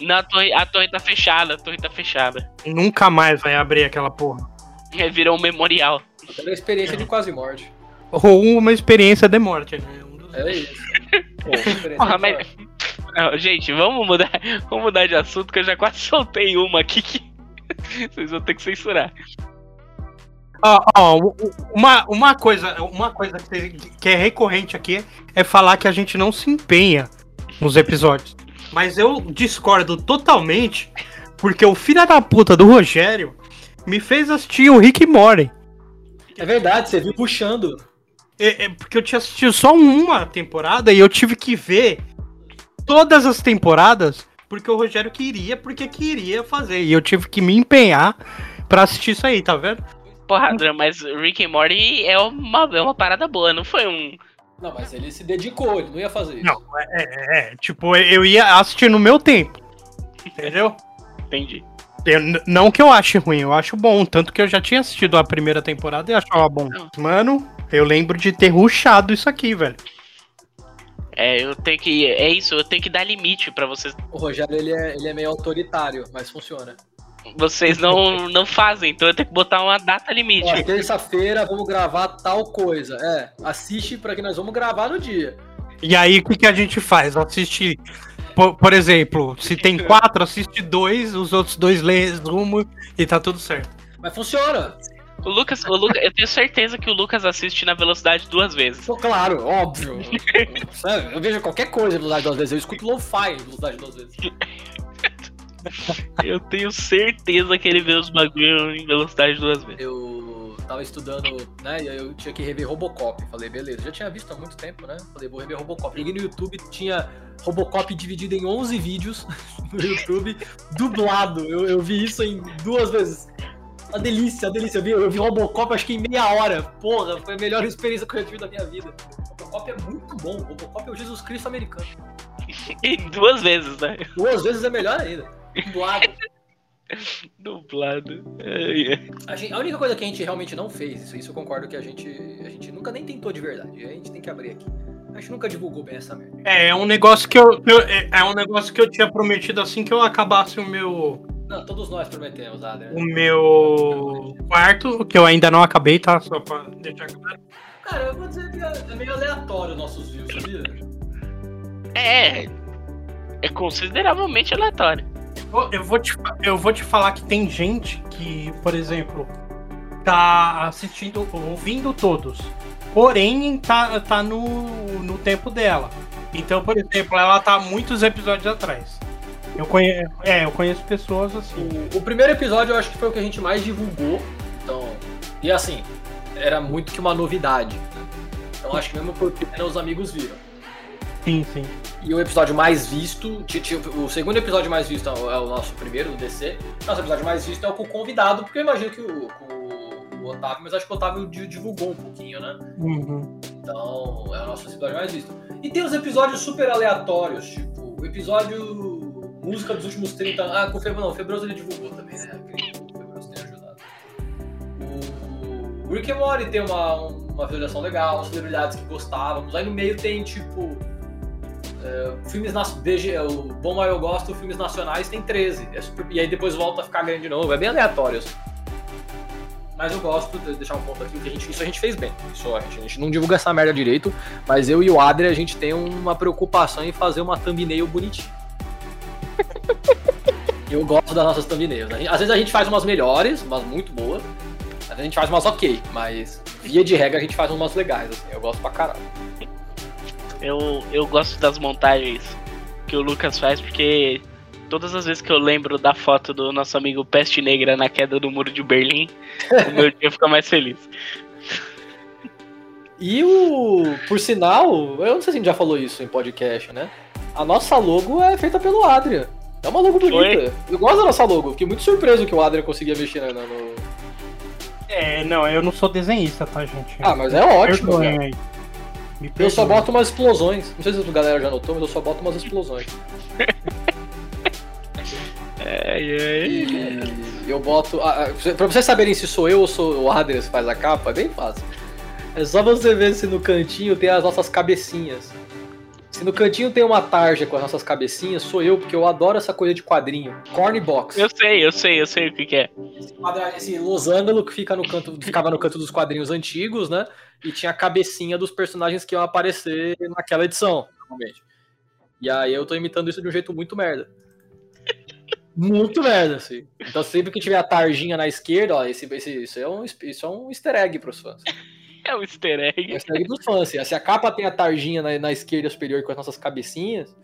Na torre, a torre tá fechada, a torre tá fechada. Nunca mais vai abrir aquela porra. É, virou um memorial. Era a experiência de quase morte. Ou uma experiência de morte, né? Um dos- É isso. Pô, experiência Porra, de mas-. Não, gente, vamos mudar, vamos mudar de assunto, que eu já quase soltei uma aqui que vocês vão ter que censurar. U- u- uma, uma coisa, uma coisa que, que é recorrente aqui é falar que a gente não se empenha nos episódios. Mas eu discordo totalmente, porque o filho da puta do Rogério me fez assistir o Rick Morty. É verdade, você viu puxando. É, é porque eu tinha assistido só uma temporada e eu tive que ver todas as temporadas porque o Rogério queria, porque queria fazer. E eu tive que me empenhar pra assistir isso aí, tá vendo? Porra, mas Rick and Morty é uma, é uma parada boa, não foi um. Não, mas ele se dedicou, ele não ia fazer isso. Não, é, é, é, tipo, eu ia assistir no meu tempo. Entendeu? Entendi. Eu- não que eu ache ruim, eu acho bom. Tanto que eu já tinha assistido a primeira temporada e achava bom. Mano, eu lembro de ter ruxado isso aqui, velho. É, eu tenho que. É isso, eu tenho que dar limite pra vocês. O Rogério, ele é, ele é meio autoritário, mas funciona. Vocês não, não fazem, então eu tenho que botar uma data limite. Terça-feira vamos gravar tal coisa. É, assiste pra que nós vamos gravar no dia. E aí, o que, que a gente faz? Assiste. Por, por exemplo, se tem quatro, assiste dois, os outros dois lê resumo e tá tudo certo. Mas funciona. O Lucas, o Lucas, eu tenho certeza que o Lucas assiste na velocidade duas vezes. Pô, claro, óbvio. Sabe, eu vejo qualquer coisa em velocidade duas vezes. Eu escuto lo-fi em velocidade duas vezes. Eu tenho certeza que ele vê os bagulho em velocidade duas vezes. Eu tava estudando, né? E aí eu tinha que rever Robocop. Falei, beleza, já tinha visto há muito tempo, né? Falei, vou rever Robocop. Liguei no YouTube, tinha Robocop dividido em 11 vídeos no YouTube, dublado. Eu, eu vi isso em duas vezes. Uma delícia, uma delícia. Eu vi, eu vi Robocop acho que em meia hora. Porra, foi a melhor experiência que eu já tive da minha vida. Robocop é muito bom. Robocop é o Jesus Cristo americano. E duas vezes, né? Duas vezes é melhor ainda. Dublado. Dublado. A, gente- a única coisa que a gente realmente não fez, isso, isso eu concordo que a gente, a gente nunca nem tentou de verdade. A gente tem que abrir aqui. A gente nunca divulgou bem essa merda. É, é um negócio que eu, eu- é, é um negócio que eu tinha prometido assim que eu acabasse o meu Não, todos nós prometemos, Adrian. O meu quarto, que eu ainda não acabei, tá? Só pra deixar claro. Cara, eu vou dizer que é é meio aleatório nossos views, sabia? É. É consideravelmente aleatório. Eu- vou, te, eu vou te falar que tem gente que, por exemplo, tá assistindo, ouvindo todos. Porém, tá, tá no, no tempo dela. Então, por exemplo, ela tá muitos episódios atrás. Eu conheço, é, eu conheço pessoas assim. O, o primeiro episódio eu acho que foi o que a gente mais divulgou. Então. E assim, era muito que uma novidade. né? Então acho que mesmo por pequeno os amigos viram. Sim, sim. E o episódio mais visto, o segundo episódio mais visto é o é nosso primeiro do DC. Nosso episódio mais visto é o com o convidado, porque eu imagino que o, o, o Otávio, mas acho que o Otávio di- divulgou um pouquinho, né? Uhum. Então é o nosso episódio mais visto. E tem os episódios super aleatórios, tipo, o episódio música dos últimos 30 anos. Ah, com o Febroso, não, o Febroso ele divulgou também, né? O Febroso tem ajudado. O Rick and Morty tem uma, uma visualização legal, celebridades que gostávamos. Aí no meio tem, tipo. é, filmes nacionais. O Bom Mal Eu Gosto, filmes nacionais tem 13. É super- e aí depois volta a ficar grande de novo. É bem aleatório. Mas eu gosto de deixar um ponto aqui, que a gente, isso a gente fez bem. Isso a gente, a gente não divulga essa merda direito, mas eu e o Adri, a gente tem uma preocupação em fazer uma thumbnail bonitinha. Eu gosto das nossas thumbnails. Às vezes a gente faz umas melhores, umas muito boas. Às vezes a gente faz umas ok, mas via de regra a gente faz umas legais, assim. Eu gosto pra caralho. Eu, eu gosto das montagens que o Lucas faz, porque todas as vezes que eu lembro da foto do nosso amigo Peste Negra na queda do muro de Berlim, o meu dia fica mais feliz. E o. Por sinal, eu não sei se a gente já falou isso em podcast, né? A nossa logo é feita pelo Adrian. É uma logo bonita. Eu gosto da nossa logo. Fiquei muito surpreso que o Adrian conseguia mexer na- na- no. É, não, eu não sou desenhista, tá, gente? Ah, mas é ótimo. Perdoem aí. Me Eu só boto umas explosões. Não sei se a galera já notou, mas eu só boto umas explosões. É, é, E eu boto. ah, ah, pra vocês saberem se sou eu ou sou o Adrian que faz a capa, é bem fácil. É só você ver se no cantinho tem as nossas cabecinhas. Se no cantinho tem uma tarja com as nossas cabecinhas, sou eu, porque eu adoro essa coisa de quadrinho. Corny box. Eu sei, eu sei, eu sei o que, que é. Esse, quadra- esse losango que fica no canto, ficava no canto dos quadrinhos antigos, né? E tinha a cabecinha dos personagens que iam aparecer naquela edição, normalmente. E aí eu tô imitando isso de um jeito muito merda. Muito merda, assim. Então sempre que tiver a tarjinha na esquerda, ó, esse, esse, isso, é um, isso é um easter egg pros fãs. É um easter É um egg. easter egg pros fãs. assim. Se a capa tem a tarjinha na, na esquerda superior com as nossas cabecinhas,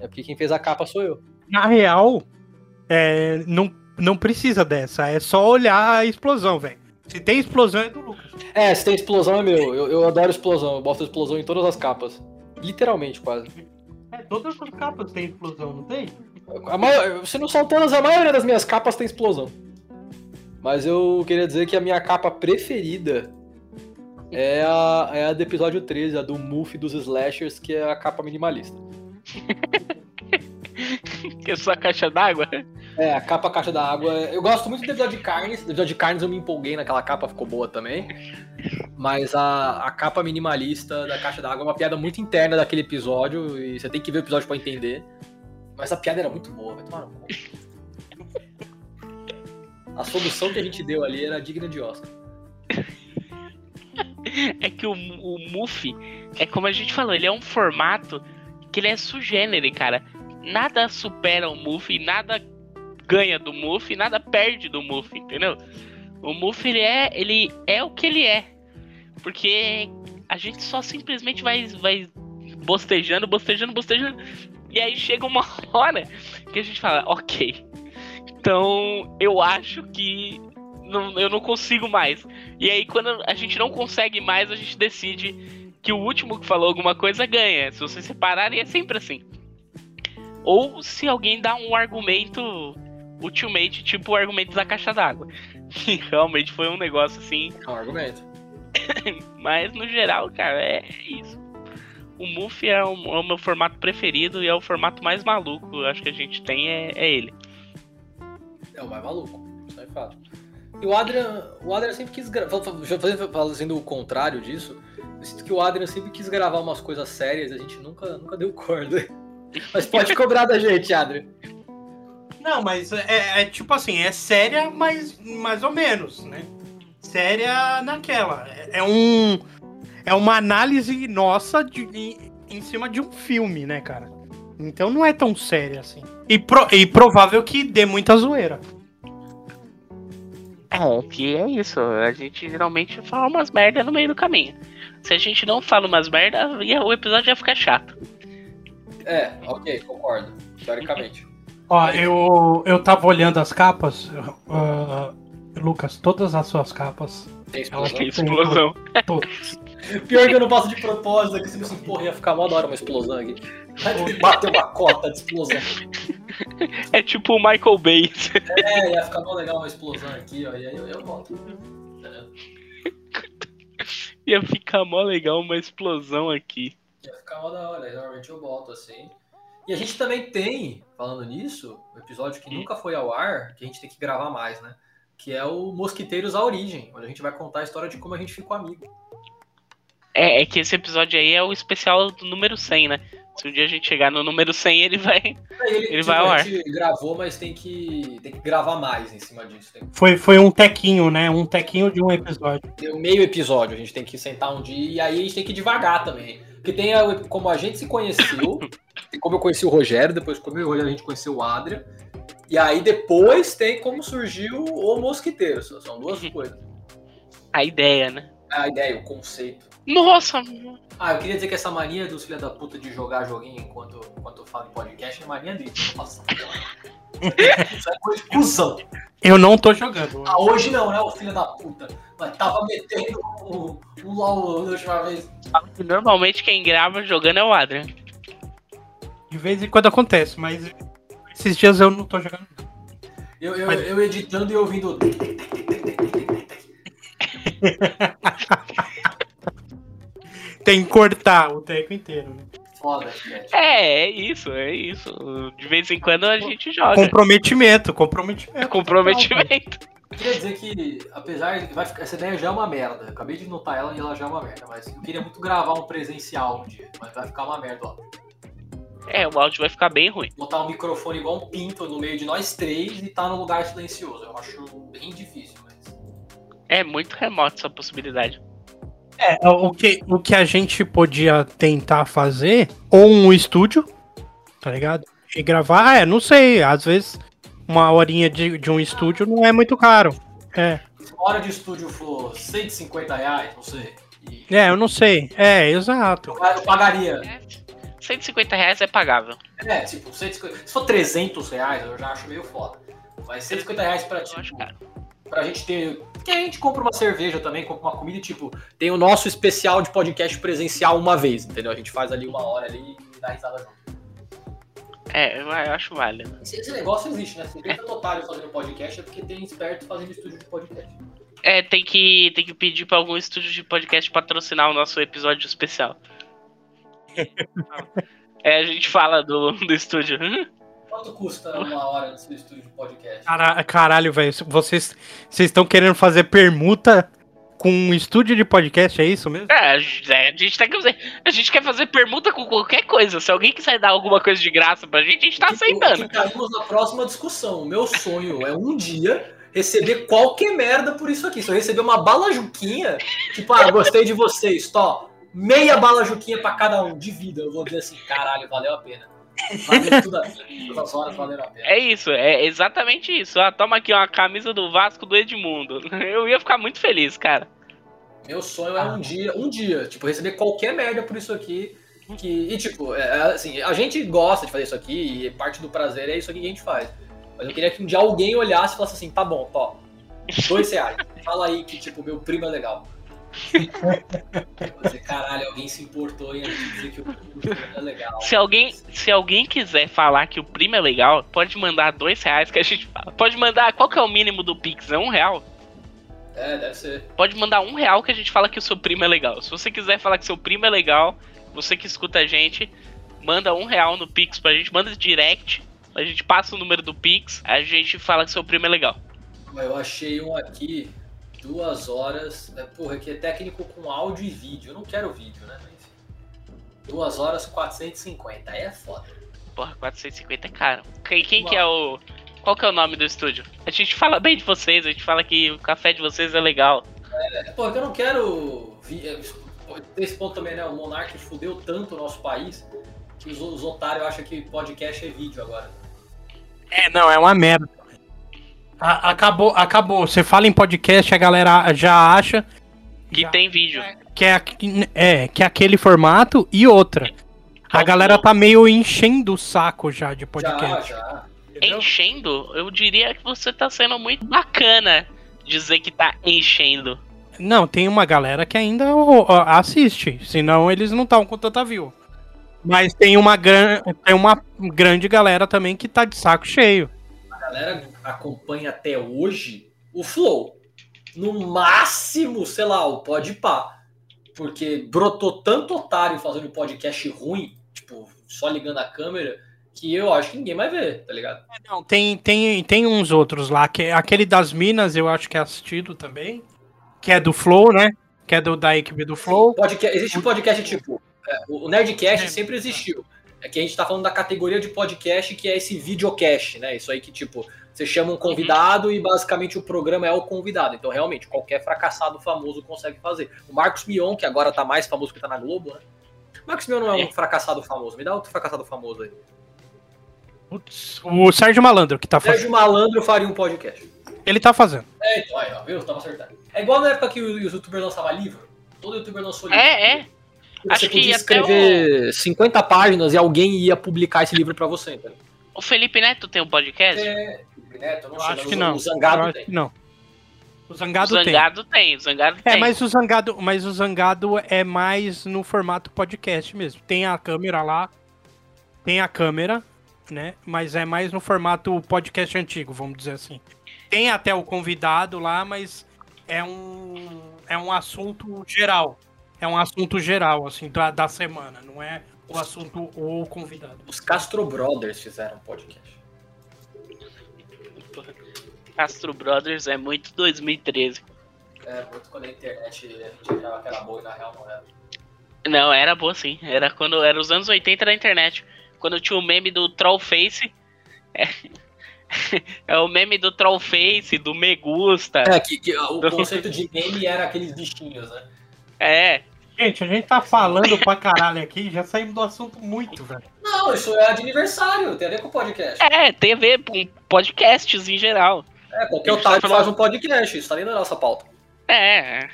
é porque quem fez a capa sou eu. Na real, é, não, não precisa dessa. É só olhar a explosão, velho. Se tem explosão, é do Lucas. É, se tem explosão é meu. Eu, eu adoro explosão. Eu boto explosão em todas as capas. Literalmente, quase. É, todas as capas tem explosão, não tem? A maior, se não são todas, a maioria das minhas capas tem explosão. Mas eu queria dizer que a minha capa preferida é a, é a do episódio 13, a do Muff dos Slashers, que é a capa minimalista. Que é só caixa d'água. É, a capa caixa da água. Eu gosto muito do episódio de carnes. Do episódio de carnes eu me empolguei naquela capa, ficou boa também. Mas a, a capa minimalista da caixa da água é uma piada muito interna daquele episódio. E você tem que ver o episódio pra entender. Mas a piada era muito boa, vai tomar no cu. A solução que a gente deu ali era digna de Oscar. É que o, o Muff, é como a gente falou, ele é um formato que ele é sugênere, cara. Nada supera o Muff, nada ganha do Muff, nada perde do Muff, entendeu? O Muff, ele é, ele é o que ele é. Porque a gente só simplesmente vai, vai bostejando, bostejando, bostejando. E aí chega uma hora que a gente fala, ok. Então eu acho que não- eu não consigo mais. E aí, quando a gente não consegue mais, a gente decide que o último que falou alguma coisa ganha. Se vocês separarem, é sempre assim. Ou se alguém dá um argumento ultimate, tipo o argumento da caixa d'água. Que realmente foi um negócio assim. É um argumento. Mas no geral, cara, é isso. O Muff é o, é o meu formato preferido e é o formato mais maluco. Eu acho que a gente tem é, é ele. É o mais maluco, isso é fato. E o Adrian, o Adrian sempre quis gravar, fazendo, o contrário disso, eu sinto que o Adrian sempre quis gravar umas coisas sérias, a gente nunca, nunca deu corda. Mas pode cobrar da gente, Adrian. Não, mas é, é tipo assim, é séria, mas mais ou menos, né? Séria naquela. É, é um. É uma análise nossa de, em, em cima de um filme, né, cara? Então não é tão séria assim. E, pro, e provável que dê muita zoeira. É, que é isso. A gente geralmente fala umas merda no meio do caminho. Se a gente não fala umas merda, o episódio ia ficar chato. É, ok, concordo. Teoricamente. Ó, eu, eu tava olhando as capas. ah, Lucas, todas as suas capas. Tem explosão. Que explosão. Todas. Pior que eu não passo de propósito, aqui você assim, porra, ia ficar mó da hora uma explosão aqui. Bater uma cota de explosão. É tipo o Michael Bay. É, ia ficar mó legal uma explosão aqui, ó, e aí eu, eu volto. Ia ficar mó legal uma explosão aqui. Ia ficar mó da hora, normalmente eu volto assim. E a gente também tem, falando nisso, um episódio que nunca foi ao ar, que a gente tem que gravar mais, né? Que é o Mosquiteiros à Origem, onde a gente vai contar a história de como a gente ficou amigo. É, é que esse episódio aí é o especial do número 100, né? Se um dia a gente chegar no número 100, ele vai. Ele, Ele vai ao a gente gravou, mas tem que, tem que gravar mais em cima disso. Tem Foi, foi um tequinho, né? Um tequinho de um episódio. Tem o meio episódio, a gente tem que sentar um dia e aí a gente tem que ir devagar também. Porque tem a- como a gente se conheceu, como eu conheci o Rogério, depois como eu e o Rogério a gente conheceu o Adria. E aí depois tem como surgiu o Mosquiteiro. São são duas coisas. A ideia, né? A ideia, o conceito. Nossa! Ah, eu queria dizer que essa mania dos filha da puta de jogar joguinho enquanto, enquanto eu falo em podcast é mania dele. Nossa, Isso é coisa de cuzão. Eu não tô jogando. Ah, hoje não, né, o filho da puta. Mas tava metendo um, um LOL da última vez. Normalmente quem grava jogando é o Adrian. De vez em quando acontece, mas esses dias eu não tô jogando. Eu, eu, Mas- eu editando e ouvindo. Tem que cortar o teco inteiro, né? Foda. É, é isso, é isso. De vez em quando a gente joga. Comprometimento, comprometimento. Comprometimento. Queria dizer que, apesar de. Vai ficar, essa ideia já é uma merda. Eu Acabei de notar ela e ela já é uma merda. Mas eu queria muito gravar um presencial um dia. Mas vai ficar uma merda, ó. É, o áudio vai ficar bem ruim. Botar um microfone igual um pinto no meio de nós três e tá num lugar silencioso. Eu acho bem difícil, mas. É muito remoto essa possibilidade. É, o que, o que a gente podia tentar fazer, ou um estúdio, tá ligado? E gravar, é, não sei, às vezes uma horinha de, de um estúdio não é muito caro. É, Se uma hora de estúdio for 150 reais, não sei. E é, eu não sei. É, exato. eu pagaria. 150 reais é pagável. É, tipo, 150, se for 300 reais, eu já acho meio foda. Mas 150 reais pra, Eu acho tipo, caro. Pra gente ter. Porque a gente compra uma cerveja também, compra uma comida tipo, tem o nosso especial de podcast presencial uma vez, entendeu? A gente faz ali uma hora ali e dá risada junto. É, eu acho válido. Esse, esse negócio existe, né? Se tem tanto otário fazendo podcast, é porque tem esperto fazendo estúdio de podcast. É, tem que, tem que pedir pra algum estúdio de podcast patrocinar o nosso episódio especial. É, a gente fala do, do estúdio. Quanto custa uma hora no seu estúdio de podcast? Cara- Caralho, velho, vocês vocês estão querendo fazer permuta com um estúdio de podcast, é isso mesmo? É, a gente tá quer fazer, a gente quer fazer permuta com qualquer coisa. Se alguém quiser dar alguma coisa de graça pra gente, a gente tá aceitando. Ficaremos na próxima discussão. O meu sonho é um dia receber qualquer merda por isso aqui. Se eu receber uma bala juquinha, tipo, ah, gostei de vocês, tó, meia bala juquinha pra cada um de vida. Eu vou dizer assim, caralho, valeu a pena. Valeu tudo a pena. Todas as horas valeram a pena. É isso, é exatamente isso. Ah, toma aqui uma camisa do Vasco do Edmundo. Eu ia ficar muito feliz, cara. Meu sonho é um dia, um dia, tipo, receber qualquer merda por isso aqui. Que, e tipo, é, assim, a gente gosta de fazer isso aqui e parte do prazer é isso aqui que a gente faz. Mas eu queria que um dia alguém olhasse e falasse assim, tá bom, ó, dois reais. Fala aí que, tipo, meu primo é legal. Você, caralho, alguém se importou em dizer que o primo é legal. Se alguém, se alguém quiser falar que o primo é legal, pode mandar dois reais que a gente fala. Pode mandar, qual que é o mínimo do Pix? É um real? É, deve ser. Pode mandar um real que a gente fala que o seu primo é legal. Se você quiser falar que seu primo é legal, você que escuta a gente, manda um real no Pix pra gente, manda direct, a gente passa o número do Pix, a gente fala que seu primo é legal. Eu achei um aqui, duas horas. Né? Porra, que é técnico com áudio e vídeo. Eu não quero vídeo, né? Mas, enfim. Duas horas 450. Aí é foda. Porra, 450 é caro. Quem, quem que é o Qual que é o nome do estúdio? A gente fala bem de vocês, a gente fala que o café de vocês é legal. É, pô, eu não quero. vi- é, Esse ponto também, né? O Monark fudeu tanto o nosso país que os, os otários acham que podcast é vídeo agora. É, não, é uma merda. A- acabou, acabou. Você fala em podcast, a galera já acha Que Já. tem vídeo. que é, é, que é aquele formato e outra. A galera tá meio enchendo o saco já de podcast. Já, já. Enchendo, eu diria que você tá sendo muito bacana dizer que tá enchendo. Não, tem uma galera que ainda assiste, senão eles não estão com tanta view. Mas tem uma, gran... tem uma grande galera também que tá de saco cheio. A galera acompanha até hoje o Flow. No máximo, sei lá, o Podpah. Porque brotou tanto otário fazendo podcast ruim, tipo, só ligando a câmera, que eu acho que ninguém vai ver, tá ligado? Não, tem, tem, tem uns outros lá, que é aquele das Minas eu acho que é assistido também, que é do Flow, né? Que é do, da equipe do Flow. Podcast, existe um podcast tipo. é, o Nerdcast É. sempre existiu. É que a gente tá falando da categoria de podcast que é esse videocast, né? Isso aí que, tipo, você chama um convidado e basicamente o programa é o convidado. Então, realmente, qualquer fracassado famoso consegue fazer. O Marcos Mion, que agora tá mais famoso que tá na Globo, né? O Marcos Mion não é um É. fracassado famoso. Me dá outro fracassado famoso aí. Putz, o Sérgio Malandro que tá fazendo. Sérgio Malandro faria um podcast. Ele tá fazendo. É, então, aí, ó, viu? Tava acertando. É igual na época que os youtubers lançavam livro. Todo youtuber lançou livro. É, é. Você Acho que podia escrever 50 páginas e alguém ia publicar esse livro pra você, entendeu? O Felipe Neto tem um podcast? É, Neto, eu não Eu sei, acho que o- não. O Zangado acho tem. que não. O O Zangado, tem. Zangado tem. o Zangado É, tem. mas o Zangado, mas o Zangado é mais no formato podcast mesmo. Tem a câmera lá, tem a câmera, né? Mas é mais no formato podcast antigo, vamos dizer assim. Tem até o convidado lá, mas é um é um assunto geral. É um assunto geral assim da, da semana, não é o assunto ou o convidado. Os Castro Brothers fizeram um podcast. Castro Brothers é muito 2013. É, muito quando a internet a gente achava que era boa e na real não era. Não, era boa sim. Era quando era os anos 80 da internet. Quando tinha o meme do Trollface. É, é o meme do Trollface, do Me Gusta. É, que, que o conceito de meme era aqueles bichinhos, né? É. Gente, a gente tá falando pra caralho aqui, já saímos do assunto muito, velho. Não, isso é de aniversário, tem a ver com podcast. É, TV, com podcasts em geral. É, qualquer A otário tá faz um podcast, isso tá nem na nossa pauta. É.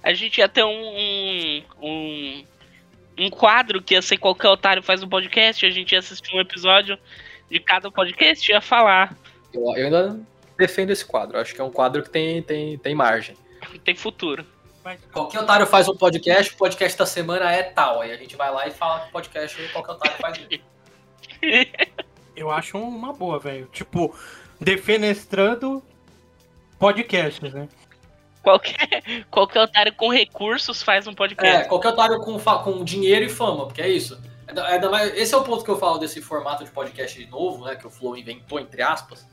A gente ia ter um, um, um quadro que ia ser qualquer otário faz um podcast, a gente ia assistir um episódio de cada podcast e ia falar. Eu, eu ainda defendo esse quadro, acho que é um quadro que tem, tem, tem margem. Tem futuro. Mas, Qualquer otário faz um podcast, o podcast da semana é tal. Aí a gente vai lá e fala que o podcast qualquer otário faz isso. Eu acho uma boa, velho. Tipo, defenestrando podcasts, né? Qualquer, qualquer otário com recursos faz um É, podcast. qualquer otário com, com dinheiro e fama, porque é isso. Ainda mais- Esse é o ponto que eu falo desse formato de podcast novo, né? Que o Flow inventou, entre aspas.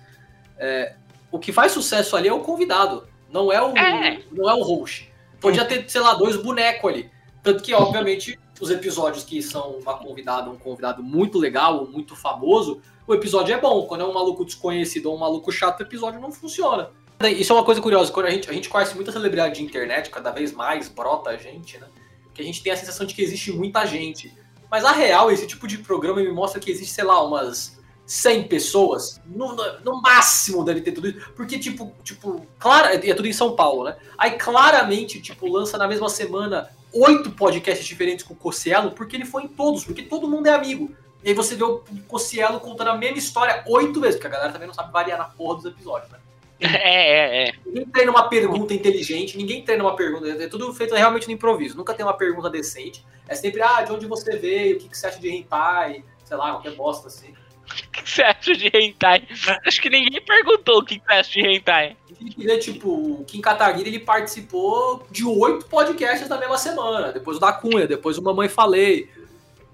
É, o que faz sucesso ali é o convidado, não é o, É. não é o host. Podia ter, sei lá, dois bonecos ali. Tanto que, obviamente, os episódios que são uma convidada, um convidado muito legal, muito famoso, o episódio é bom. Quando é um maluco desconhecido ou um maluco chato, o episódio não funciona. Isso é uma coisa curiosa, quando a gente, a gente conhece muita celebridade de internet, cada vez mais brota a gente, né? Que a gente tem a sensação de que existe muita gente. Mas a real, esse tipo de programa me mostra que existe, sei lá, umas 100 pessoas. No, no- máximo deve ter tudo isso. Porque, tipo, tipo, claro, é tudo em São Paulo, né? Aí claramente, tipo, lança na mesma semana oito podcasts diferentes com o Cossielo, porque ele foi em todos, porque todo mundo é amigo. E aí você vê o Cossielo contando a mesma história oito vezes, porque a galera também não sabe variar na porra dos episódios, né? É, é, é. Ninguém treina uma pergunta inteligente, ninguém treina uma pergunta. É tudo feito realmente no improviso. Nunca tem uma pergunta decente. É sempre, ah, de onde você veio, o que, que você acha de hentai, sei lá, qualquer bosta assim. O que você acha de hentai? Acho que ninguém perguntou o que você acha de hentai. E, né, tipo, o Kim Kataguiri, ele participou de oito podcasts na mesma semana. Depois o da Cunha, depois o Mamãe Falei.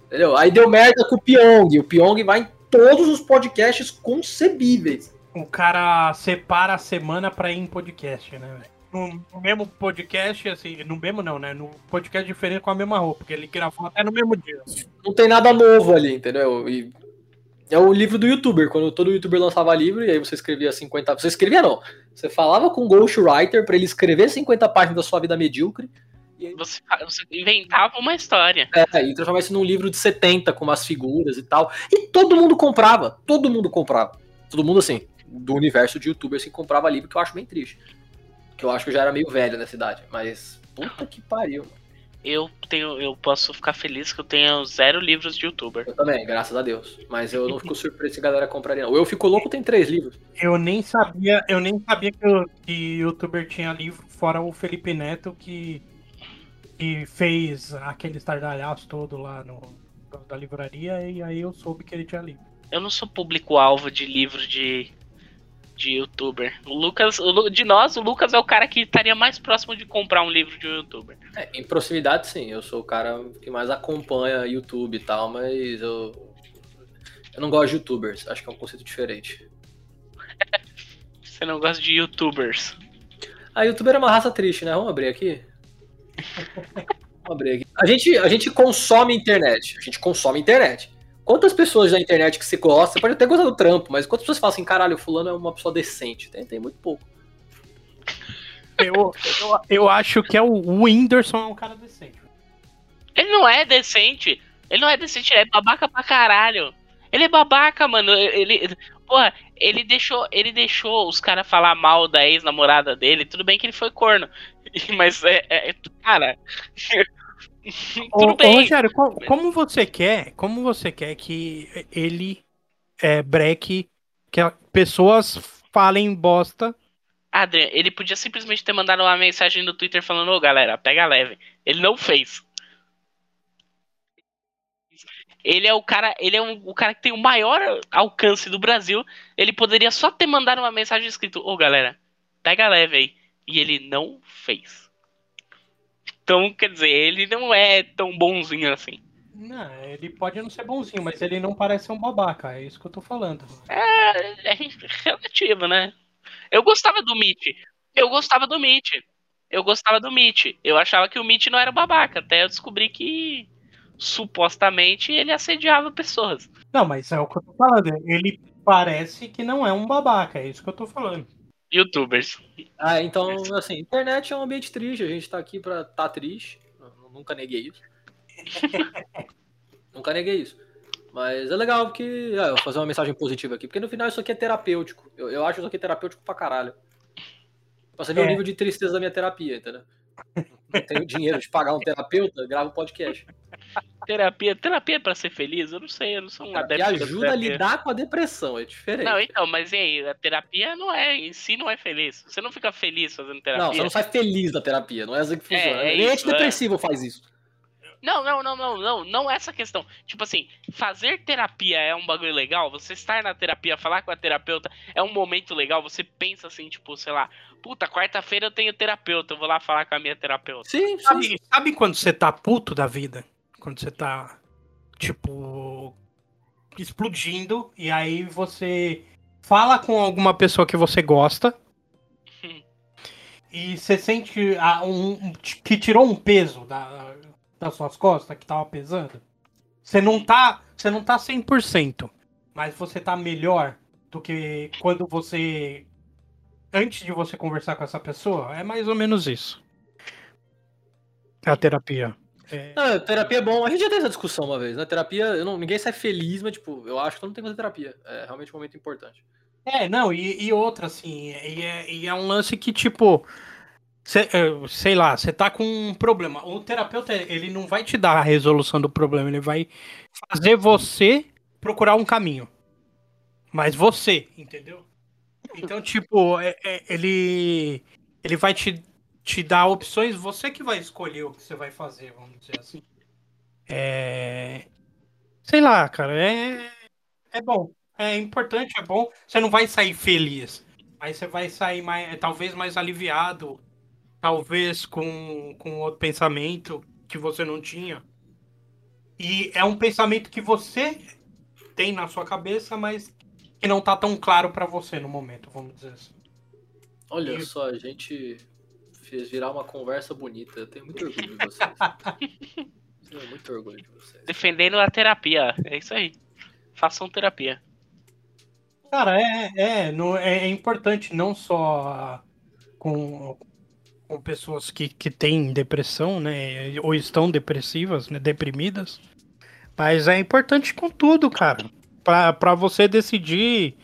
Entendeu? Aí deu merda com o Pyong. O Pyong vai em todos os podcasts concebíveis. O cara separa a semana pra ir em podcast, né, velho? No mesmo podcast, assim, no mesmo não, né? No podcast diferente com a mesma roupa, porque ele gravou até no mesmo dia. Não tem nada novo ali, entendeu? E É o livro do youtuber, quando todo youtuber lançava livro, e aí você escrevia 50. Você escrevia não. Você falava com o ghostwriter pra ele escrever 50 páginas da sua vida medíocre. Você, você inventava uma história. É, e transformava isso num livro de 70 com umas figuras e tal. E todo mundo comprava. Todo mundo comprava. Todo mundo, assim, do universo de youtubers que comprava livro, que eu acho bem triste. Que eu acho que eu já era meio velho nessa idade. Mas, puta que pariu. Eu tenho, eu posso ficar feliz que eu tenho zero livros de youtuber. Eu também, graças a Deus. Mas eu não fico surpreso se a galera compraria. Não. Eu Fico Louco tem três livros. Eu nem sabia, eu nem sabia que, o que youtuber tinha livro, fora o Felipe Neto, que, que fez aquele estardalhaço todo lá no, da livraria, e aí eu soube que ele tinha livro. Eu não sou público-alvo de livro de, de youtuber. O Lucas, o de nós, o Lucas é o cara que estaria mais próximo de comprar um livro de um youtuber. É, em proximidade, sim. Eu sou o cara que mais acompanha YouTube e tal, mas eu. Eu não gosto de youtubers. Acho que é um conceito diferente. Você não gosta de youtubers. A youtuber é uma raça triste, né? Vamos abrir aqui? Vamos abrir aqui. A gente, a gente consome internet. A gente consome internet. Quantas pessoas da internet que você gosta? Você pode até gostar do trampo, mas quantas pessoas falam assim, caralho, o fulano é uma pessoa decente? Tem, tem muito pouco. Eu, eu, eu acho que é o, o Whindersson é um cara decente. Ele não é decente. Ele não é decente, ele é babaca pra caralho. Ele é babaca, mano. Ele. Porra, ele deixou, ele deixou os caras falar mal da ex-namorada dele. Tudo bem que ele foi corno. Mas é. é- cara. Ô, Tudo ô, bem. Rogério, co- como você quer, como você quer que ele é, breque, que pessoas falem bosta Adrian, ele podia simplesmente ter mandado uma mensagem no Twitter falando, ô galera, pega leve. Ele não fez. Ele é o cara, ele é um- o cara que tem o maior alcance do Brasil. Ele poderia só ter mandado uma mensagem escrito, ô galera, pega leve aí. E ele não fez. Então, quer dizer, ele não é tão bonzinho assim. Não, ele pode não ser bonzinho, mas ele não parece ser um babaca, é isso que eu tô falando. É, é relativo, né? Eu gostava do Mitch. Eu gostava do Mitch. Eu gostava do Mitch. Eu achava que o Mitch não era babaca. Até eu descobri que supostamente ele assediava pessoas. Não, mas é o que eu tô falando. Ele parece que não é um babaca, é isso que eu tô falando. Youtubers. Ah, então, assim, internet é um ambiente triste. A gente tá aqui pra tá triste. Eu Nunca neguei isso. Nunca neguei isso. Mas é legal porque. Ah, eu vou fazer uma mensagem positiva aqui. Porque no final isso aqui é terapêutico. Eu, eu acho isso aqui terapêutico pra caralho. Pra você ver É. o nível de tristeza da minha terapia, entendeu? Não tenho dinheiro de pagar um terapeuta, gravo um podcast. Terapia. Terapia é pra ser feliz? Eu não sei, eu não sou um E adepto da ajuda a lidar com a depressão, é diferente. Não, então, mas e aí? A terapia não é, em si não é feliz. Você não fica feliz fazendo terapia. Não, você não sai feliz da terapia, não é assim que funciona. é Nem isso, antidepressivo faz isso. Não, não, não, não, não, não essa questão. Tipo assim, fazer terapia é um bagulho legal? Você estar na terapia, falar com a terapeuta é um momento legal? Você pensa assim, tipo, sei lá, puta, quarta-feira eu tenho terapeuta, eu vou lá falar com a minha terapeuta. Sim, sim. Sabe, sabe quando você tá puto da vida? Quando você tá, tipo, explodindo, e aí você fala com alguma pessoa que você gosta. E você sente um, um- que tirou um peso da, das suas costas, que tava pesando. Você não tá, você não tá 100%, mas você tá melhor do que quando você antes de você conversar com essa pessoa. É mais ou menos isso. É a terapia. É, Não, terapia é bom. A gente já teve essa discussão uma vez, né? Terapia, eu não, ninguém sai feliz, mas, tipo, eu acho que todo mundo tem que fazer terapia. É realmente um momento importante. É, não, e, e outra, assim, e é, e é um lance que, tipo, cê, é, sei lá, você tá com um problema. O terapeuta, ele não vai te dar a resolução do problema, ele vai fazer você procurar um caminho. Mas você, entendeu? Então, tipo, é- é- ele, ele vai te, te dar opções, você que vai escolher o que você vai fazer, vamos dizer assim. É. Sei lá, cara, é. É bom. É importante, é bom. Você não vai sair feliz. Mas você vai sair mais, talvez mais aliviado. Talvez com, com outro pensamento que você não tinha. E é um pensamento que você tem na sua cabeça, mas que não tá tão claro pra você no momento, vamos dizer assim. Olha E- só, a gente fez virar uma conversa bonita. Eu tenho muito orgulho de vocês. tenho muito orgulho de vocês. Defendendo a terapia, é isso aí. façam terapia. Cara, é, é, não, é, é importante não só com, com pessoas que, que têm depressão, né? Ou estão depressivas, né? Deprimidas. Mas é importante com tudo, cara. Pra, pra você decidir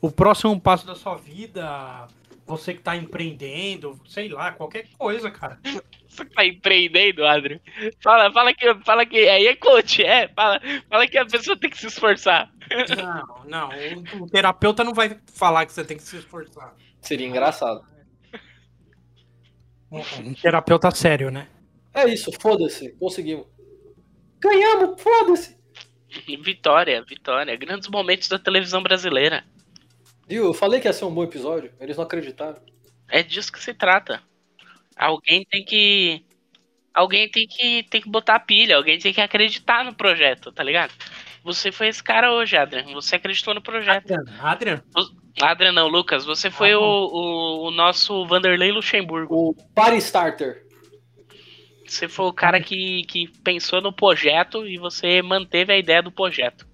o próximo passo da sua vida, você que tá empreendendo, sei lá, qualquer coisa, cara. Você tá empreendendo, Adri? Fala, fala que, fala que aí é coach, é. Fala, fala que a pessoa tem que se esforçar. Não, não. O, o terapeuta não vai falar que você tem que se esforçar. Seria engraçado. Um, um terapeuta sério, né? É isso, foda-se. Conseguimos. Ganhamos, foda-se. Vitória, vitória. Grandes momentos da televisão brasileira. Viu? Eu falei que ia ser um bom episódio. Eles não acreditaram. É disso que se trata. Alguém tem que. Alguém tem que, tem que botar a pilha, alguém tem que acreditar no projeto, tá ligado? Você foi esse cara hoje, Adrian. Você acreditou no projeto. Adrian? Adrian não, Lucas. Você foi Ah, o, o, o nosso Vanderlei Luxemburgo. O Party Starter. Você foi o cara que, que pensou no projeto e você manteve a ideia do projeto.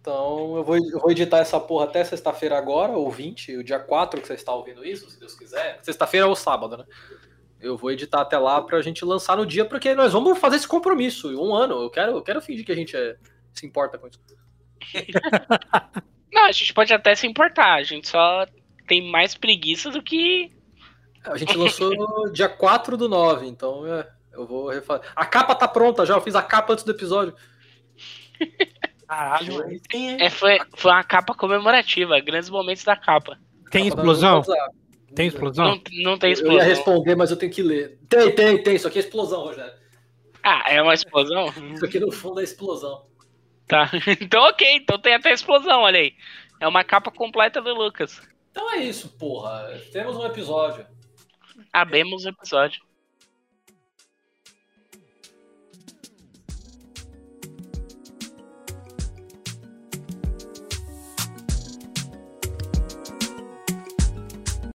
Então eu vou, eu vou editar essa porra até sexta-feira agora, ou 20, o dia 4 que você está ouvindo isso, se Deus quiser. Sexta-feira ou sábado, né? Eu vou editar até lá pra gente lançar no dia, porque nós vamos fazer esse compromisso. Um ano. Eu quero, eu quero fingir que a gente é- se importa com isso. Não, a gente pode até se importar, a gente só tem mais preguiça do que. A gente lançou dia 4 do 9, então é, eu vou refazer. A capa tá pronta já, eu fiz a capa antes do episódio. Caralho, tem, É, foi, foi uma capa comemorativa, grandes momentos da capa. tem explosão? no. Tem explosão? Não, não tem Eu ia explosão. responder, mas eu tenho que ler. Tem, tem, tem. Isso aqui é explosão, Rogério. Ah, é uma explosão? Isso aqui no fundo é explosão. Tá. Então ok, então tem até explosão, olha aí. É uma capa completa do Lucas. Então é isso, porra. Temos um episódio. Abemos o episódio.